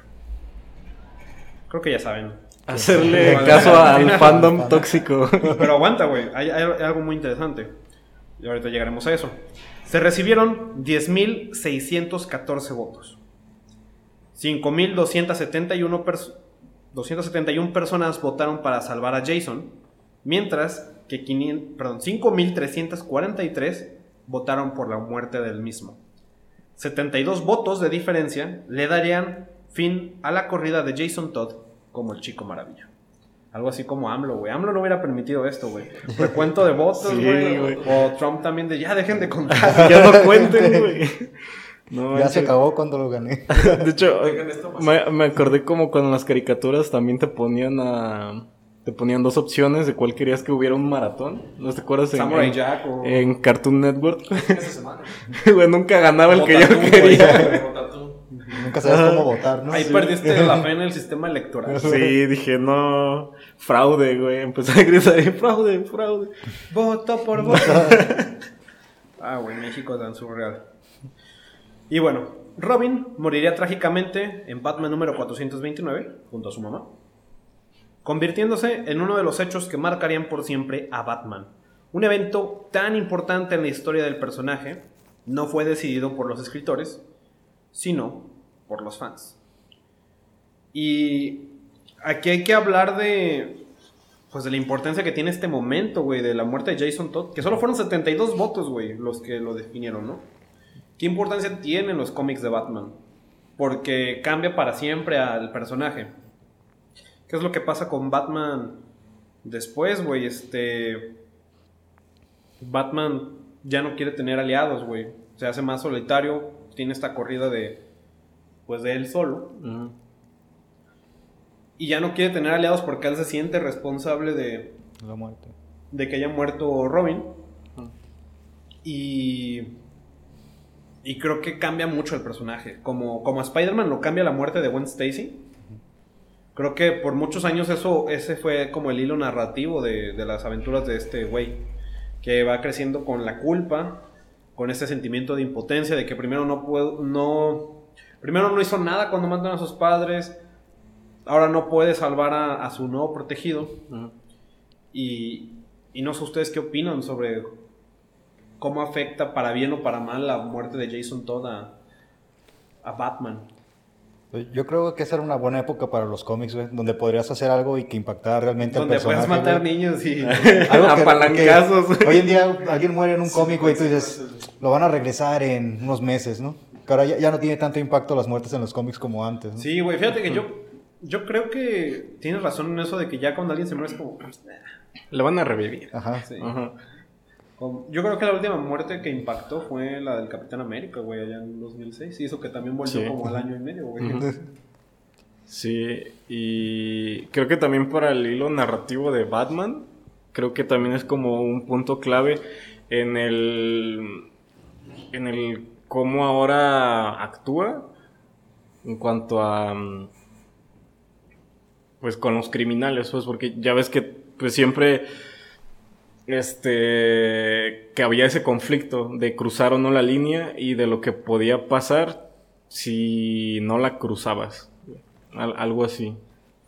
Creo que ya saben. Hacerle caso al fandom tóxico. Pero aguanta, güey. hay, algo muy interesante. Y ahorita llegaremos a eso. Se recibieron 10.614 votos. 5.271 personas votaron para salvar a Jason, mientras que 5.343 votaron por la muerte del mismo. 72 votos de diferencia le darían fin a la corrida de Jason Todd como el chico maravilla. Algo así como AMLO, güey. AMLO no hubiera permitido esto, güey. Recuento de votos, güey. o Trump también de ya dejen de contar. ya no cuenten, güey. ya se acabó cuando lo gané. De hecho, me, acordé como cuando en las caricaturas también te ponían a. Te ponían dos opciones de cuál querías que hubiera un maratón. ¿No te acuerdas? En, Samurai Jack o... En Cartoon Network. Güey, nunca ganaba el que yo quería. Nunca sabes cómo votar, ¿no? Ahí perdiste la fe en el sistema electoral. Sí, dije, no, fraude, güey. Empecé a gritar, fraude, fraude. Voto por voto. ah, güey, México tan surreal. Y bueno, Robin moriría trágicamente en Batman número 429, junto a su mamá, convirtiéndose en uno de los hechos que marcarían por siempre a Batman. Un evento tan importante en la historia del personaje no fue decidido por los escritores, sino por los fans. Y aquí hay que hablar de pues de la importancia que tiene este momento, güey, de la muerte de Jason Todd, que solo fueron 72 votos, güey, los que lo definieron, ¿no? ¿Qué importancia tienen los cómics de Batman? Porque cambia para siempre al personaje. ¿Qué es lo que pasa con Batman después, güey? Este Batman ya no quiere tener aliados, güey. Se hace más solitario, tiene esta corrida de pues de él solo. Y ya no quiere tener aliados porque él se siente responsable de la muerte. De que haya muerto Robin. Y. Y creo que cambia mucho el personaje. Como, como Spider-Man lo cambia la muerte de Gwen Stacy. Creo que por muchos años eso, ese fue como el hilo narrativo de, de las aventuras de este güey. Que va creciendo con la culpa, con ese sentimiento de impotencia, de que primero no puedo, no, primero no hizo nada cuando matan a sus padres, ahora no puede salvar a, a su nuevo protegido. y, y no sé ustedes qué opinan sobre cómo afecta para bien o para mal la muerte de Jason Todd a, a Batman. Yo creo que esa era una buena época para los cómics, güey, donde podrías hacer algo y que impactara realmente al Donde personaje. puedes matar güey. niños y... Algo que- Apalancazos. Hoy en día alguien muere en un cómic, güey, y tú dices, lo van a regresar en unos meses, ¿no? Que ahora ya, ya no tiene tanto impacto las muertes en los cómics como antes, ¿no? Sí, güey, fíjate que yo, yo creo que tienes razón en eso de que ya cuando alguien se muere es como... Le van a revivir. Ajá. Sí. Ajá. Yo creo que la última muerte que impactó fue la del Capitán América, güey, allá en 2006. Y eso que también volvió Sí. como al año y medio, güey. Sí, y creo que también para el hilo narrativo de Batman, creo que también es como un punto clave en el en el cómo ahora actúa en cuanto a pues con los criminales, pues porque ya ves que pues siempre este que había ese conflicto de cruzar o no la línea y de lo que podía pasar si no la cruzabas. Al- algo así.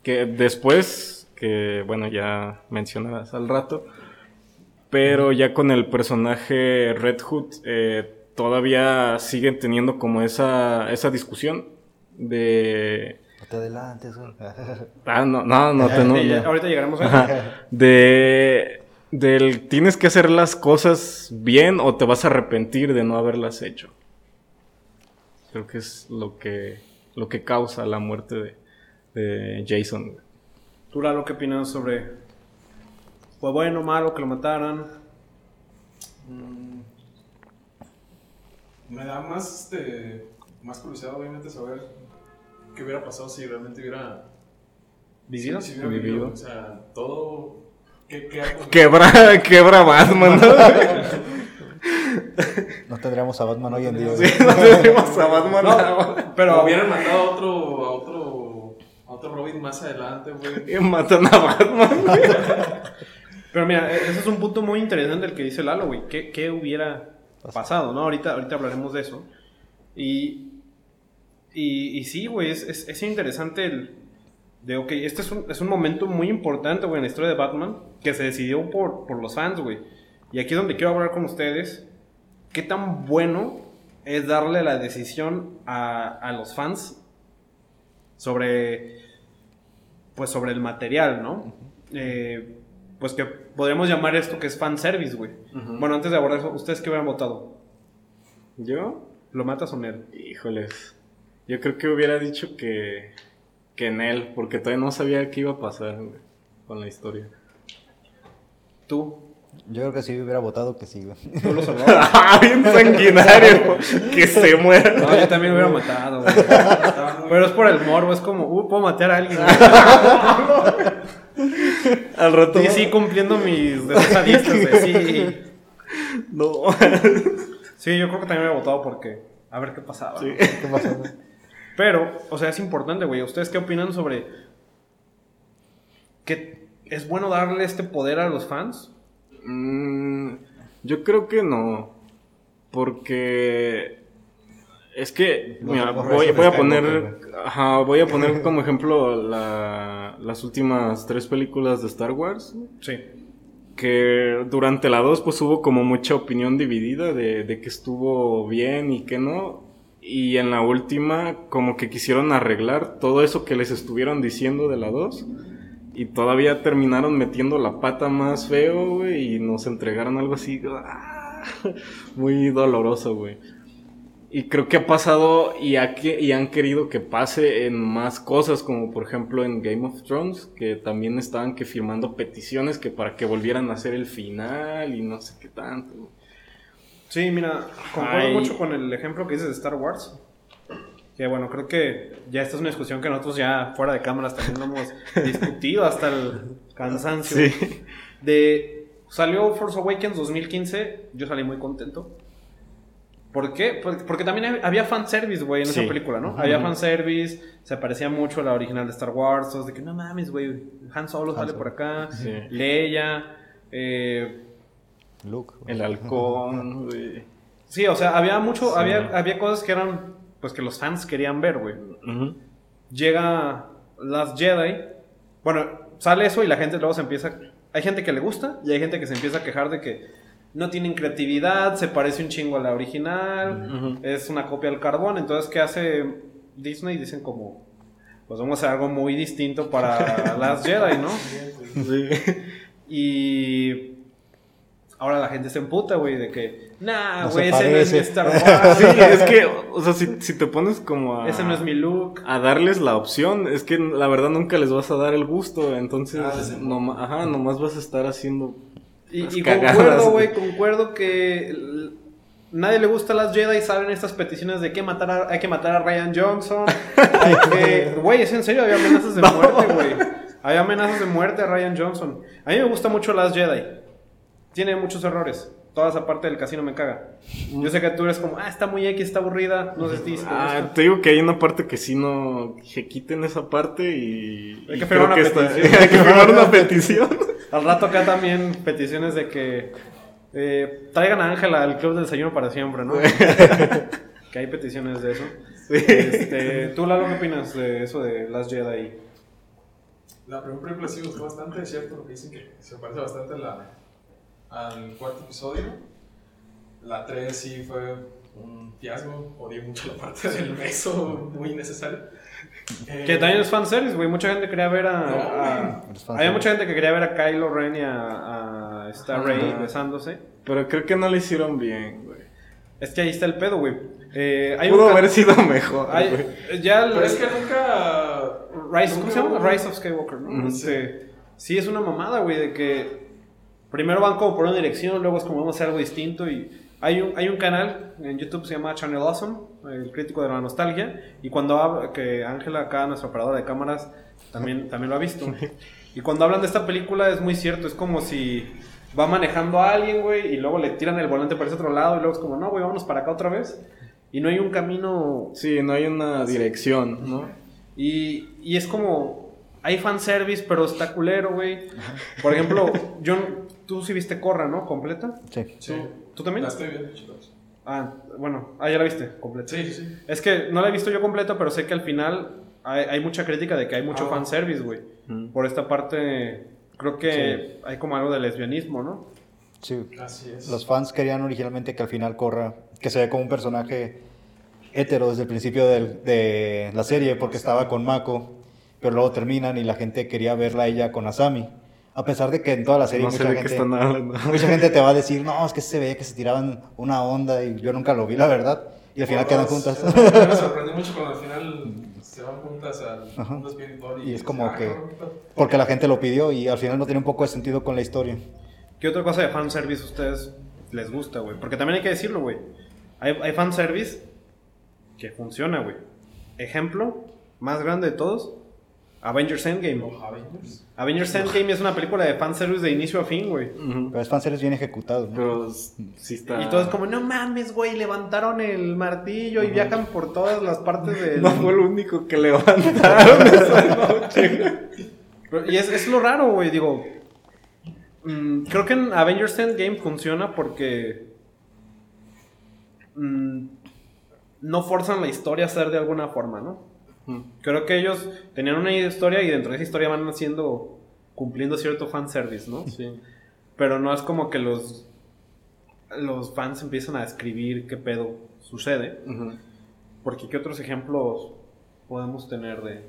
Que después, que bueno, ya mencionarás al rato, pero ya con el personaje Red Hood, eh, todavía siguen teniendo como esa, esa discusión de... No te adelantes, güey. Ah, no, no, no, te, no. Ahorita llegaremos a. De... Del tienes que hacer las cosas bien o te vas a arrepentir de no haberlas hecho. Creo que es lo que, lo que causa la muerte de, de Jason. ¿Tú, Lalo, qué opinas sobre... ¿Fue bueno o malo que lo mataran? Mm, Me da más, este, más curiosidad, obviamente, saber qué hubiera pasado si realmente hubiera ¿Vivido? Si, si hubiera Vivido. vivido. O sea, todo. ¿Qué, qué ha- Quebra, quebra Batman. ¿no? No tendríamos a Batman hoy en día. Sí, no tenemos a Batman ahora. Pero... Hubieran matado a otro, a otro, a otro Robin más adelante, güey. Y matan a Batman. Pero mira, e- ese es un punto muy interesante el que dice Lalo, güey. ¿Qué, qué hubiera pasado, no? Ahorita, ahorita hablaremos de eso. Y, y, y sí, güey, es, es, es interesante el... De, ok, este es un, es un momento muy importante, güey, en la historia de Batman, que se decidió por, por los fans, güey. Y aquí es donde quiero hablar con ustedes. ¿Qué tan bueno es darle la decisión a, a los fans sobre pues sobre el material, ¿no? Eh, pues que podríamos llamar esto que es fanservice, güey. Bueno, antes de abordar eso, ¿ustedes qué hubieran votado? ¿Yo? ¿Lo matas o Ned? Híjoles. Yo creo que hubiera dicho que, que en él, porque todavía no sabía qué iba a pasar güey, con la historia. ¿Tú? Yo creo que sí hubiera votado que sí, güey. ¿Tú lo salvabas? ¡Ah, bien sanguinario! que se muera. No, yo también hubiera matado, güey. Pero es por el morbo, es como, uh, puedo matar a alguien. güey. Al rato. Sí, sí, cumpliendo mis deseos sadistas, güey, sí. No. Sí, yo creo que también hubiera votado porque, a ver qué pasaba. Sí. ¿no? ¿Qué güey? Pero, o sea, es importante, güey. ¿Ustedes qué opinan sobre que es bueno darle este poder a los fans? Mm, yo creo que no. Porque. Es que. Mira, voy, a poner. Ajá, voy a poner como ejemplo la- las últimas tres películas de Star Wars. Sí. que durante la 2 pues hubo como mucha opinión dividida de, de que estuvo bien y que no. Y en la última como que quisieron arreglar todo eso que les estuvieron diciendo de la 2. Y todavía terminaron metiendo la pata más feo, güey, y nos entregaron algo así. ¡ah! Muy doloroso, güey. Y creo que ha pasado y, ha y han querido que pase en más cosas, como por ejemplo en Game of Thrones, que también estaban que firmando peticiones que para que volvieran a hacer el final y no sé qué tanto. Sí, mira, concuerdo Ay. mucho con el ejemplo que dices de Star Wars. Que bueno, creo que ya esta es una discusión que nosotros ya fuera de cámaras también lo hemos discutido hasta el cansancio. Sí. De Salió Force Awakens 2015, yo salí muy contento. ¿Por qué? Porque también había fanservice, güey, en esa película, ¿no? Había fanservice, se parecía mucho a la original de Star Wars, de que no mames, güey, Han Solo sale por acá, Leia, eh, Luke, el halcón, güey. Sí, o sea, había mucho, había, había cosas que eran, pues que los fans querían ver, güey. Llega Last Jedi, bueno, sale eso y la gente luego se empieza, hay gente que le gusta y hay gente que se empieza a quejar de que no tienen creatividad, se parece un chingo a la original, es una copia del carbón, entonces ¿qué hace Disney? Dicen como, pues vamos a hacer algo muy distinto para Last Jedi, ¿no? Sí. Y ahora la gente se emputa, güey, de que, nah, güey, ese no es mi Star Wars. sí, es que, o sea, si, si, te pones como a... Ese no es mi look. A darles la opción, es que la verdad nunca les vas a dar el gusto, entonces, ah, no, ajá, nomás vas a estar haciendo y, concuerdo, güey, concuerdo que nadie le gusta a las Jedi, saben estas peticiones de que matar hay que matar a Ryan Johnson. güey, es en serio, había amenazas de muerte, güey. Había amenazas de muerte a Ryan Johnson. A mí me gusta mucho las Jedi. Tiene muchos errores. Toda esa parte del casino me caga. Yo sé que tú eres como, ah, está muy X, está aburrida. No sé si Ah, te digo que hay una parte que sí no. Que quiten esa parte y. Hay que firmar una petición. hay que firmar una petición. Al rato acá también peticiones de que eh, traigan a Ángela al club del desayuno para siempre, ¿no? que hay peticiones de eso. Este, ¿Tú, Lalo, qué opinas de eso de Last Jedi? La primera película sí gustó bastante, es cierto, que dicen que se parece bastante la, al cuarto episodio. La 3 sí fue un fiasco, odié mucho la parte del beso, muy innecesario. Que también es fanservice, güey. Mucha gente quería ver a. había mucha gente que quería ver a Kylo Ren y a, a Star Rey besándose. Pero creo que no le hicieron bien, güey. Es que ahí está el pedo, güey. Eh, Pudo haber sido mejor. ya Pero es que nunca. Rise, ¿Cómo se llama? Rise of Skywalker, ¿no? Este, sí, es una mamada, güey, de que primero van como por una dirección, luego es como vamos a hacer algo distinto y hay un, hay un canal en YouTube se llama Channel Awesome, el crítico de la nostalgia, y cuando que Ángela acá, nuestra operadora de cámaras, también, también lo ha visto. Y cuando hablan de esta película es muy cierto, es como si va manejando a alguien, güey, y luego le tiran el volante para ese otro lado, y luego es como, no, güey, vámonos para acá otra vez. Y no hay un camino... Sí, no hay una dirección, ¿no? Y, y es como, hay fanservice, pero está culero, güey. Por ejemplo, yo, tú sí viste Corra, ¿no? ¿Completa? Sí. sí. ¿Tú también? La estoy viendo, chicos. Ah, bueno, ah, ya la viste completa. Sí, sí. Es que no la he visto yo completa, pero sé que al final hay, mucha crítica de que hay mucho ah. fanservice, güey. Mm. Por esta parte, creo que hay como algo de lesbianismo, ¿no? Sí. Así es. Los fans querían originalmente que al final corra, que se vea como un personaje hetero desde el principio de la serie, porque estaba con Mako, pero luego terminan y la gente quería verla a ella con Asami. A pesar de que en toda la serie mucha, gente, mucha gente te va a decir, no, es que se ve que se tiraban una onda y yo nunca lo vi, la verdad. Y al final quedan juntas. me sorprendió mucho cuando al final se van juntas al mundo espiritual. Y, y es como ah, que... Porque la gente lo pidió y al final no tiene un poco de sentido con la historia. ¿Qué otra cosa de fanservice a ustedes les gusta, güey? Porque también hay que decirlo, güey. Hay, hay fanservice que funciona, güey. Ejemplo más grande de todos, Avengers Endgame. Avengers? Avengers Endgame es una película de fanservice de inicio a fin, güey. Pero es fanservice bien ejecutado. Pero sí está... Y todo es como, no mames, güey, levantaron el martillo y viajan por todas las partes del... No fue lo único que levantaron esa noche. y es, es lo raro, güey, digo... Mm, creo que en Avengers Endgame funciona porque... Mm, no forzan la historia a ser de alguna forma, ¿no? Creo que ellos tenían una historia y dentro de esa historia van haciendo, cumpliendo cierto fanservice, ¿no? Sí. Pero no es como que los, los fans empiezan a describir qué pedo sucede. Porque ¿qué otros ejemplos podemos tener de...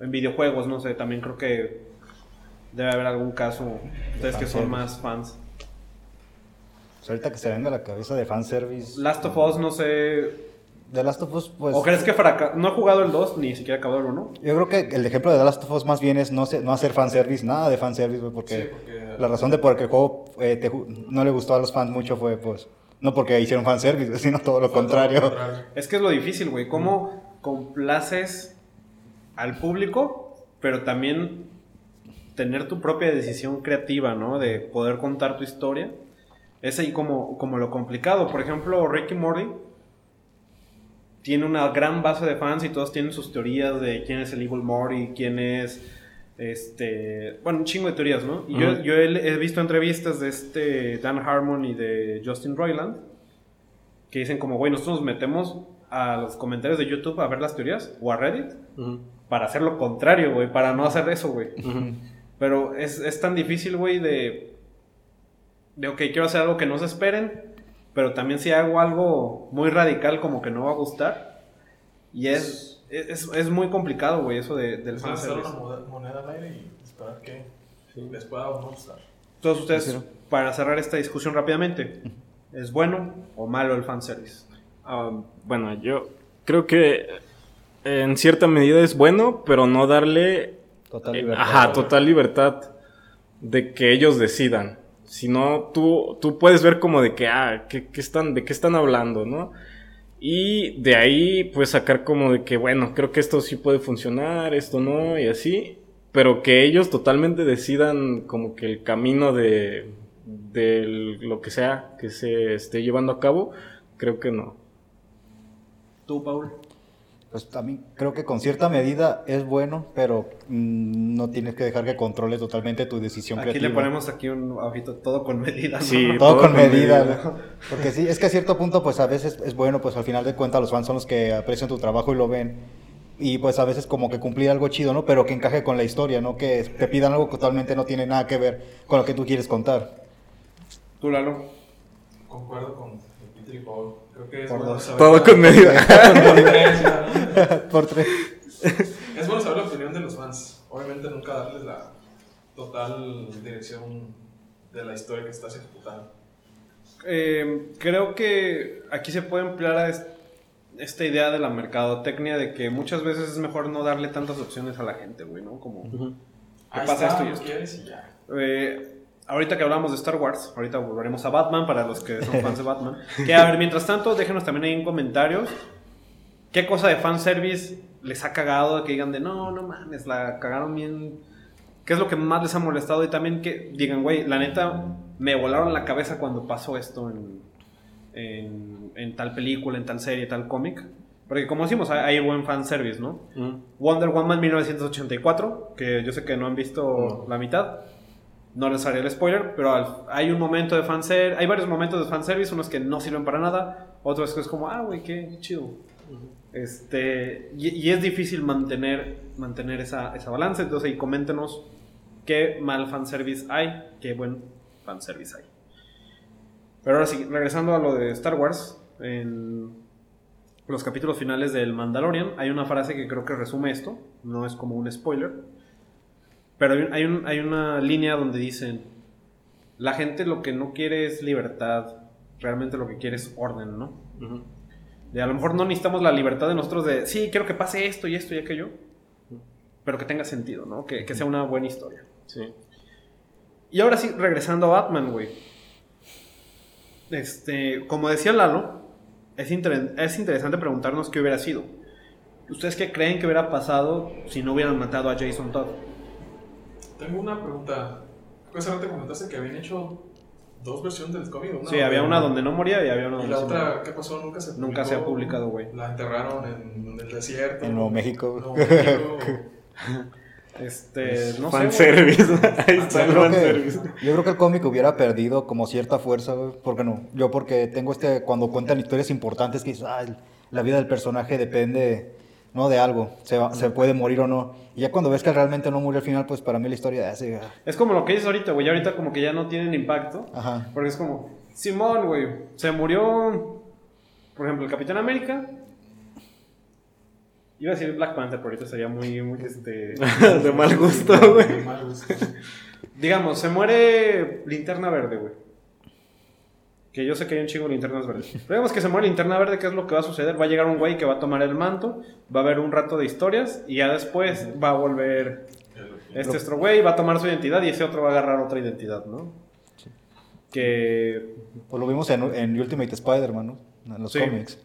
En videojuegos, no sé, también creo que debe haber algún caso, ustedes que son más fans. Pues ahorita que se venga la cabeza de fanservice. Last of Us, no sé, The Last of Us, pues. ¿O crees que fracasó? No he jugado el 2, ni siquiera acabado el 1. Yo creo que el ejemplo de The Last of Us más bien es no, no hacer fanservice, nada de fanservice, porque, porque la razón de por qué el juego eh, no le gustó a los fans mucho fue, pues, no porque hicieron fanservice, sino todo lo contrario. Es que es lo difícil, güey. ¿Cómo complaces al público, pero también tener tu propia decisión creativa, ¿no? De poder contar tu historia. Es ahí como, como lo complicado. Por ejemplo, Ricky Morty tiene una gran base de fans y todos tienen sus teorías de quién es el Evil Morty, quién es este, bueno, un chingo de teorías, ¿no? Y yo, yo he, visto entrevistas de este Dan Harmon y de Justin Roiland que dicen como, güey, nosotros nos metemos a los comentarios de YouTube a ver las teorías o a Reddit para hacer lo contrario, güey, para no hacer eso, güey. Pero es, es, tan difícil, güey, de, de, ok, quiero hacer algo que no se esperen, pero también si hago algo muy radical como que no va a gustar. Y es, es, es muy complicado, güey, eso de, del fanservice. hacer una moneda al aire y esperar que les pueda o no gustar. Todos ustedes, para cerrar esta discusión rápidamente, ¿es bueno o malo el fanservice? Uh, bueno, yo creo que en cierta medida es bueno, pero no darle total libertad, ajá, total libertad de que ellos decidan. Sino tú, tú puedes ver como de que, ah, ¿qué, qué están, ¿de qué están hablando, no? Y de ahí, pues sacar como de que, bueno, creo que esto sí puede funcionar, esto no, y así. Pero que ellos totalmente decidan como que el camino de, de lo que sea que se esté llevando a cabo, creo que no. ¿Tú, Paul? Pues también creo que con cierta medida es bueno, pero mm, no tienes que dejar que controle totalmente tu decisión aquí creativa. Aquí le ponemos aquí un ojito, todo con medida. Sí, todo, con, medida. Porque sí, es que a cierto punto, pues a veces es bueno, pues al final de cuentas los fans son los que aprecian tu trabajo y lo ven. Y pues a veces como que cumplir algo chido, ¿no? Pero que encaje con la historia, ¿no? Que te pidan algo que totalmente no tiene nada que ver con lo que tú quieres contar. ¿Tú, Lalo? Concuerdo con Peter y Paul todo con medida. Por tres. Es bueno saber la opinión de los fans. Obviamente nunca darles la total dirección de la historia que estás ejecutando. Eh, creo que aquí se puede emplear esta idea de la mercadotecnia de que muchas veces es mejor no darle tantas opciones a la gente, güey, ¿no? Como, ¿qué pasa esto y esto? Quieres y ya. Eh, ahorita que hablamos de Star Wars, ahorita volveremos a Batman para los que son fans de Batman. Que a ver, mientras tanto, déjenos también ahí en comentarios qué cosa de fanservice les ha cagado, que digan de no, no mames, la cagaron bien. ¿Qué es lo que más les ha molestado? Y también que digan, güey, la neta, me volaron la cabeza cuando pasó esto en, en, tal película, en tal serie, tal cómic. Porque como decimos, hay, buen fanservice, ¿no? Wonder Woman 1984, que yo sé que no han visto la mitad no les haré el spoiler, pero hay un momento de fanservice, hay varios momentos de fanservice, unos que no sirven para nada, otros que es como, ah, güey, qué chido. Este, y, es difícil mantener, mantener esa, esa balanza, entonces ahí coméntenos qué mal fanservice hay, qué buen fanservice hay. Pero ahora sí, regresando a lo de Star Wars, en los capítulos finales del Mandalorian hay una frase que creo que resume esto, no es como un spoiler pero hay, hay, una línea donde dicen, la gente lo que no quiere es libertad, realmente lo que quiere es orden, ¿no? a lo mejor no necesitamos la libertad de nosotros de, sí, quiero que pase esto y esto y aquello, pero que tenga sentido, ¿no? Que, sea una buena historia. Sí. Y ahora sí, regresando a Batman, güey. Este, como decía Lalo, es, es interesante preguntarnos qué hubiera sido. ¿Ustedes qué creen que hubiera pasado si no hubieran matado a Jason Todd? Tengo una pregunta. Hace rato comentaste que habían hecho dos versiones del cómic. Una sí, había una donde no moría y había una donde ¿Y la otra qué pasó? Nunca se publicó. Nunca se ha publicado, güey. La enterraron en, el desierto. En Nuevo México. Nuevo México. Este, no sé. Service. Ahí está el fanservice. Yo creo que el cómic hubiera perdido como cierta fuerza, güey. ¿Por no? Yo porque tengo este, cuando cuentan historias importantes que dices, ah, la vida del personaje depende ¿no? De algo, se, se puede morir o no. Y ya cuando ves que realmente no murió al final, pues para mí la historia hace... Ah. Es como lo que dices ahorita, güey, ahorita como que ya no tienen impacto. Ajá. Porque es como, Simón, güey, se murió, por ejemplo, el Capitán América. Iba a decir Black Panther, pero ahorita sería muy, muy, este... de mal gusto, güey. Digamos, se muere Linterna Verde, güey. Que yo sé que hay un chingo de linternas verdes. Pero que se muere linterna verde, ¿qué es lo que va a suceder? Va a llegar un güey que va a tomar el manto, va a haber un rato de historias y ya después va a volver este otro güey, va a tomar su identidad y ese otro va a agarrar otra identidad, ¿no? Que... Pues lo vimos en, Ultimate Spider-Man, ¿no? En los cómics.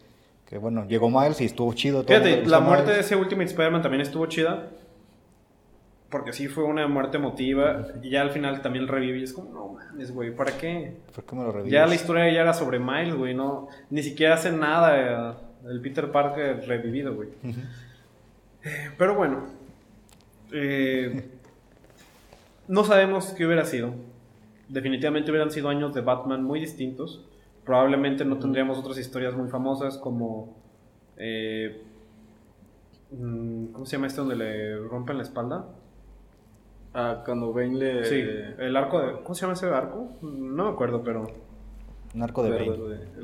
Que bueno, llegó Miles y estuvo chido. Fíjate, la muerte de ese Ultimate Spider-Man también estuvo chida. Porque sí fue una muerte emotiva. Y ya al final también reviví. Es como, no mames, güey, ¿para qué? ¿Por qué me lo revives? Ya la historia ya era sobre Miles, güey. No, ni siquiera hace nada eh, el Peter Parker revivido, güey. Eh, Pero bueno. eh, no sabemos qué hubiera sido. Definitivamente hubieran sido años de Batman muy distintos. Probablemente no tendríamos otras historias muy famosas como... eh, mm, ¿Cómo se llama este donde le rompen la espalda? Ah, cuando Bane le... Sí, el arco de... ¿Cómo se llama ese arco? No me acuerdo, pero... Un arco de Bane. El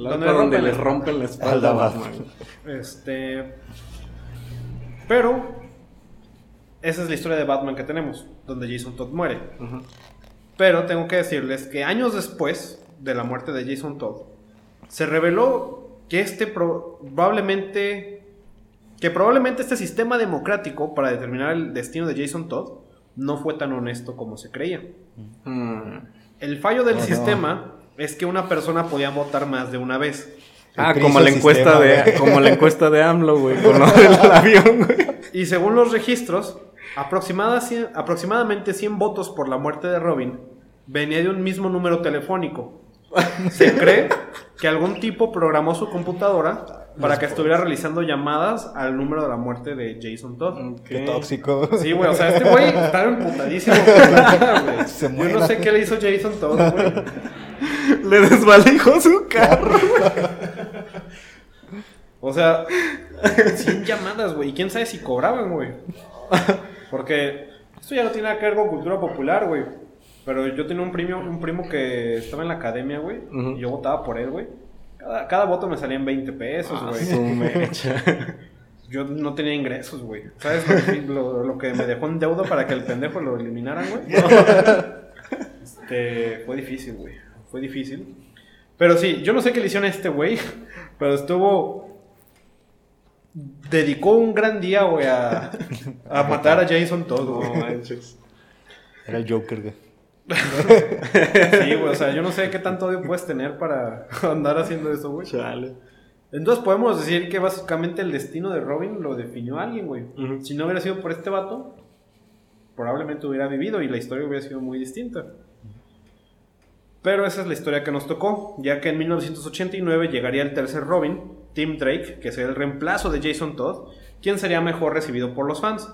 Donde arco le donde rompen les la- rompen la espalda a Batman. Este. Pero. Esa es la historia de Batman que tenemos, donde Jason Todd muere. Ujú. Pero tengo que decirles que años después de la muerte de Jason Todd, se reveló que este pro- probablemente. que probablemente este sistema democrático para determinar el destino de Jason Todd no fue tan honesto como se creía. Mm. El fallo del Oh, no. sistema es que una persona podía votar más de una vez. Ah, como la encuesta sistema, de como la encuesta de AMLO, güey, con lo del avión, güey. Y según los registros, aproximadamente 100 votos por la muerte de Robin venía de un mismo número telefónico. Se cree que algún tipo programó su computadora para que estuviera realizando llamadas al número de la muerte de Jason Todd. Qué tóxico. Sí, güey, o sea, este güey estaba emputadísimo. güey. Se Yo no sé qué le hizo Jason Todd, güey. Le desvalijó su carro. O sea, 100 llamadas, güey. Y quién sabe si cobraban, güey. Porque esto ya no tiene nada que ver con cultura popular, güey. Pero yo tenía un primo, un primo que estaba en la academia, güey. Y yo votaba por él, güey. Cada, cada voto me salía en 20 pesos, Ah, güey. mecha. Yo no tenía ingresos, güey. ¿Sabes lo, que- lo- lo que me dejó en deuda para que el pendejo lo eliminaran, güey? Este, fue difícil, güey. Fue difícil. Pero sí, yo no sé qué le hicieron a este güey, pero estuvo... Dedicó un gran día, güey, a, a matar a Jason Todd, güey. Era el Joker, güey. Sí, güey, o sea, yo no sé qué tanto odio puedes tener para andar haciendo eso, güey. Chale. Entonces podemos decir que básicamente el destino de Robin lo definió alguien, güey. Si no hubiera sido por este vato, probablemente hubiera vivido y la historia hubiera sido muy distinta. Pero esa es la historia que nos tocó, ya que en 1989 llegaría el tercer Robin, Tim Drake, que sería el reemplazo de Jason Todd, quien sería mejor recibido por los fans.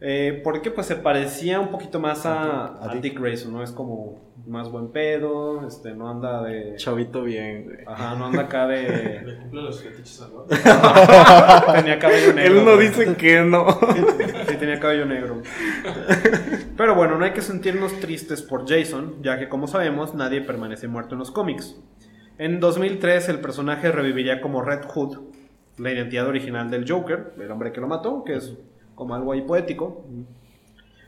Eh, porque pues se parecía un poquito más a, A a Dick. Dick Grayson, ¿no? Es como más buen pedo, este, no anda de... Chavito bien, güey. Ajá, no anda acá de... Le cumple los fetiches al vato. Tenía cabello negro. Él no güey. dice que no. Sí, tenía cabello negro. Pero bueno, no hay que sentirnos tristes por Jason, ya que como sabemos, nadie permanece muerto en los cómics. En 2003 el personaje reviviría como Red Hood, la identidad original del Joker, el hombre que lo mató, que es como algo ahí poético.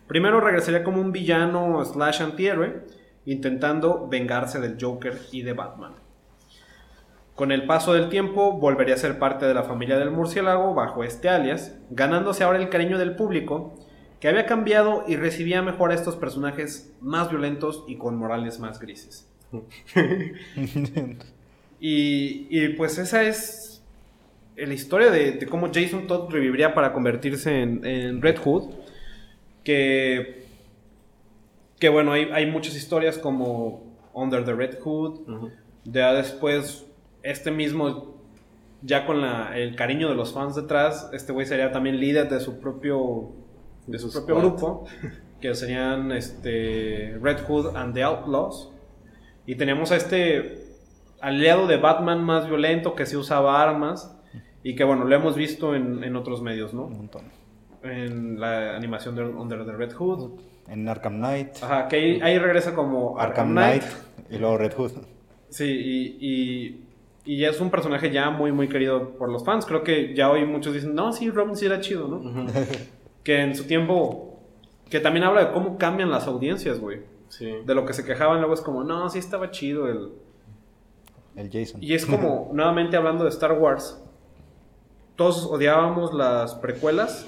Primero regresaría como un villano slash antihéroe, intentando vengarse del Joker y de Batman. Con el paso del tiempo volvería a ser parte de la familia del murciélago bajo este alias, ganándose ahora el cariño del público, que había cambiado y recibía mejor a estos personajes más violentos y con morales más grises. Y, y, pues esa es la historia de, de cómo Jason Todd reviviría para convertirse en, en Red Hood. Que, que bueno, hay, hay muchas historias como Under the Red Hood. Ya después, este mismo, ya con la- el cariño de los fans detrás, este güey sería también líder de su propio, de su propio squad. grupo, que serían este, Red Hood and the Outlaws. Y teníamos a este aliado de Batman más violento que se usaba armas y que bueno, lo hemos visto en, en otros medios, Un ¿no? montón. En la animación de Under the Red Hood. En Arkham Knight. Ajá, que ahí, ahí regresa como Arkham Knight. Y luego Red Hood. Sí, y, y, y es un personaje ya muy, muy querido por los fans. Creo que ya hoy muchos dicen, no, sí, Robin sí era chido, ¿no? que en su tiempo, que también habla de cómo cambian las audiencias, güey. Sí. De lo que se quejaban luego es como, no, sí estaba chido el... El Jason. Y es como, nuevamente hablando de Star Wars, todos odiábamos las precuelas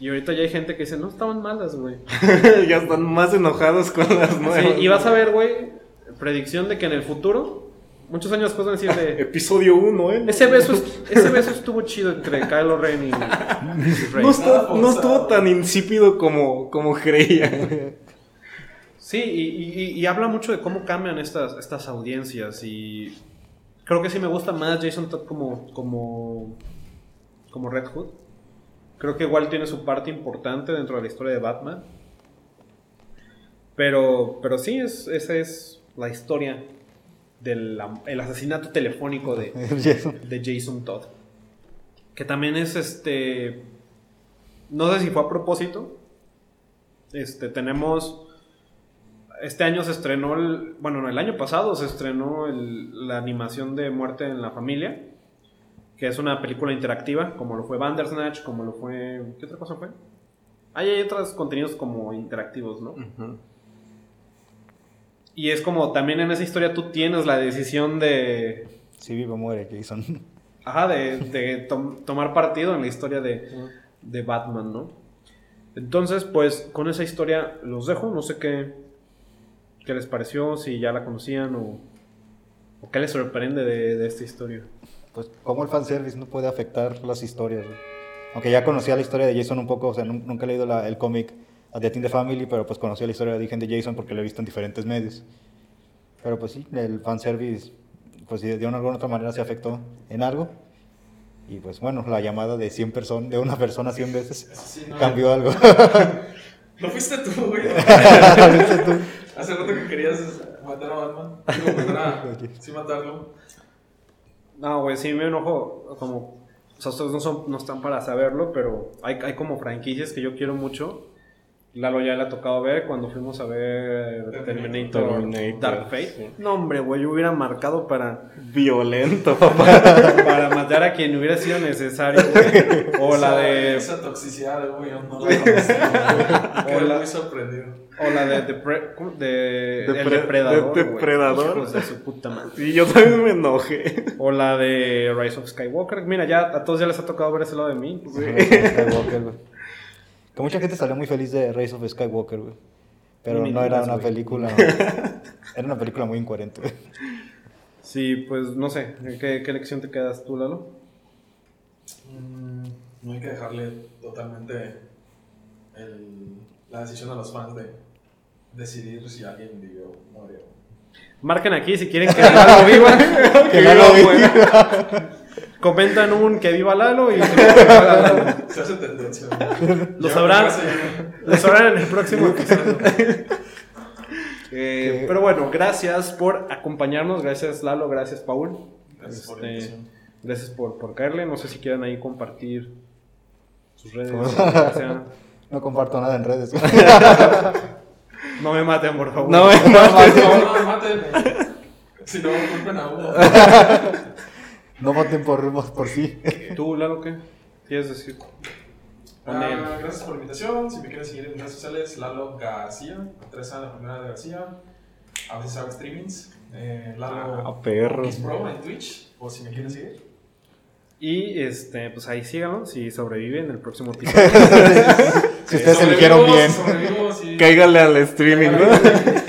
y ahorita ya hay gente que dice, no, estaban malas, güey. ya están más enojados con las nuevas. Sí, y vas a ver, güey, predicción de que en el futuro muchos años después van a decir de... Episodio 1, ¿eh? Ese beso, ese beso estuvo chido entre Kylo Ren y, Rey. No, estuvo, no estuvo tan insípido como, como creía. Sí, y, y- y habla mucho de cómo cambian estas, estas audiencias y creo que sí me gusta más Jason Todd como, como, como Red Hood. Creo que igual tiene su parte importante dentro de la historia de Batman. Pero, pero sí, es, esa es la historia del el asesinato telefónico de, de Jason Todd. Que también es este. No sé si fue a propósito. Este, tenemos. Este año se estrenó. El, bueno, no, el año pasado se estrenó el- la animación de Muerte en la Familia. Que es una película interactiva, como lo fue Bandersnatch, como lo fue. ¿Qué otra cosa fue? Ahí hay otros contenidos como interactivos, ¿no? Y es como también en esa historia tú tienes la decisión de. Si vive o muere, Jason. Ajá, de, de tom- tomar partido en la historia de, de Batman, ¿no? Entonces, pues con esa historia los dejo. No sé qué, qué les pareció, si ya la conocían o, o qué les sorprende de, de esta historia. Pues, ¿cómo el fanservice no puede afectar las historias? Aunque ya conocía la historia de Jason un poco, o sea, nun- nunca he leído la- el cómic Death in the Family, pero pues conocía la historia de origen de Jason porque lo he visto en diferentes medios. Pero pues sí, el fanservice, pues de una u otra manera se afectó en algo. Y pues bueno, la llamada de 100 personas, de una persona 100 veces, Sí, no. cambió algo. ¿No fuiste tú, güey? Hace rato que querías matar a Batman. Digo. Sí, matarlo. No, güey, sí me enojo como... O sea, no, son, no están para saberlo, pero hay, hay como franquicias que yo quiero mucho. Lalo ya le ha tocado ver cuando fuimos a ver Terminator, Terminator, Dark Fate. sí. No, hombre, güey, yo hubiera marcado para, Violento, papá. para matar a quien hubiera sido necesario. güey. O la de... Esa toxicidad de güey, yo no la conocía. Quedé Hola. muy sorprendido. O la de, de, Depredador. de- güey. Depredador. Hijos de su puta madre. Y yo también me enojé. O la de Rise of Skywalker. Mira, ya a todos ya les ha tocado ver ese lado de mí. Skywalker, güey. Que mucha gente salió muy feliz de Race of Skywalker, güey. Pero no era una película. Era una película muy incoherente, güey. Sí, pues no sé. ¿Qué, qué lección te quedas tú, Lalo? Mm, no hay que dejarle totalmente el- la decisión a los fans de decidir si alguien vive o muere. Marquen aquí si quieren que Lalo viva. Que Lalo viva. Comentan un que viva Lalo y que viva Lalo. Se hace tendencia. Lo sabrán. me Lo sabrán en el próximo episodio. Eh, pero bueno, gracias por acompañarnos. Gracias, Lalo. Gracias, Paul. Gracias por Este, gracias por, por caerle. No sé si quieren ahí compartir sus redes. No comparto nada en redes. No me maten, por favor. No, No, no, maten. Si no, culpen a uno. No voten por, por sí. ¿Tú, Lalo, qué quieres decir? Ah, gracias por la invitación. Si me quieren seguir en redes sociales, Lalo García, Teresa la primera de García. A veces hago streamings. Eh, Lalo A perros. X Pro en Twitch, por si me quieren seguir. Y este, pues ahí síganlo si sobreviven en el próximo episodio. Si ustedes eligieron bien. Cáigale al streaming, ¿no?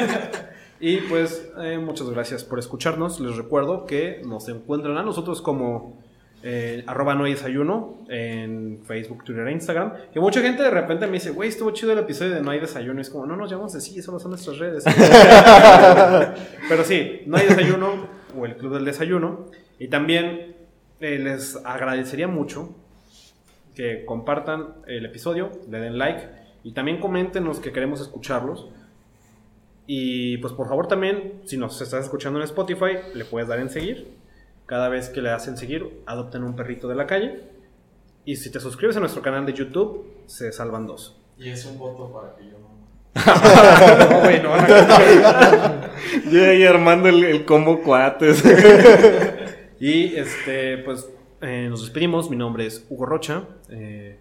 Y pues eh, muchas gracias por escucharnos. Les recuerdo que nos encuentran a nosotros como eh, arroba no hay desayuno en Facebook, Twitter e Instagram. Que mucha gente de repente me dice, güey, estuvo chido el episodio de no hay desayuno. Y es como, no nos llamamos así, solo son nuestras redes. Pero sí, no hay desayuno o el Club del Desayuno. Y también eh, les agradecería mucho que compartan el episodio, le den like y también coméntenos que queremos escucharlos. Y pues por favor también, si nos estás escuchando en Spotify, le puedes dar en seguir. Cada vez que le hacen seguir, adopten un perrito de la calle. Y si te suscribes a nuestro canal de YouTube, se salvan dos. Y es un voto para que yo no. No, güey, no van a- Yo ahí armando el, el combo cuates. Y este, pues eh, nos despedimos. Mi nombre es Hugo Rocha. Eh,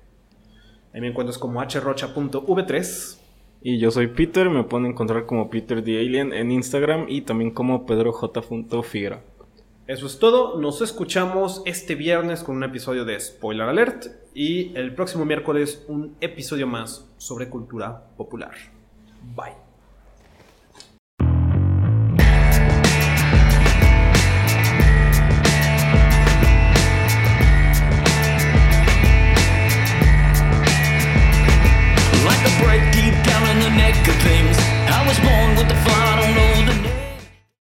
ahí me encuentras como hrocha.v3. Y yo soy Peter, me pueden encontrar como Peter the Alien en Instagram y también como Pedro J. Figuera. Eso es todo, nos escuchamos este viernes con un episodio de Spoiler Alert y el próximo miércoles un episodio más sobre cultura popular. Bye. thick of things. I was born with the fly, I don't know the name.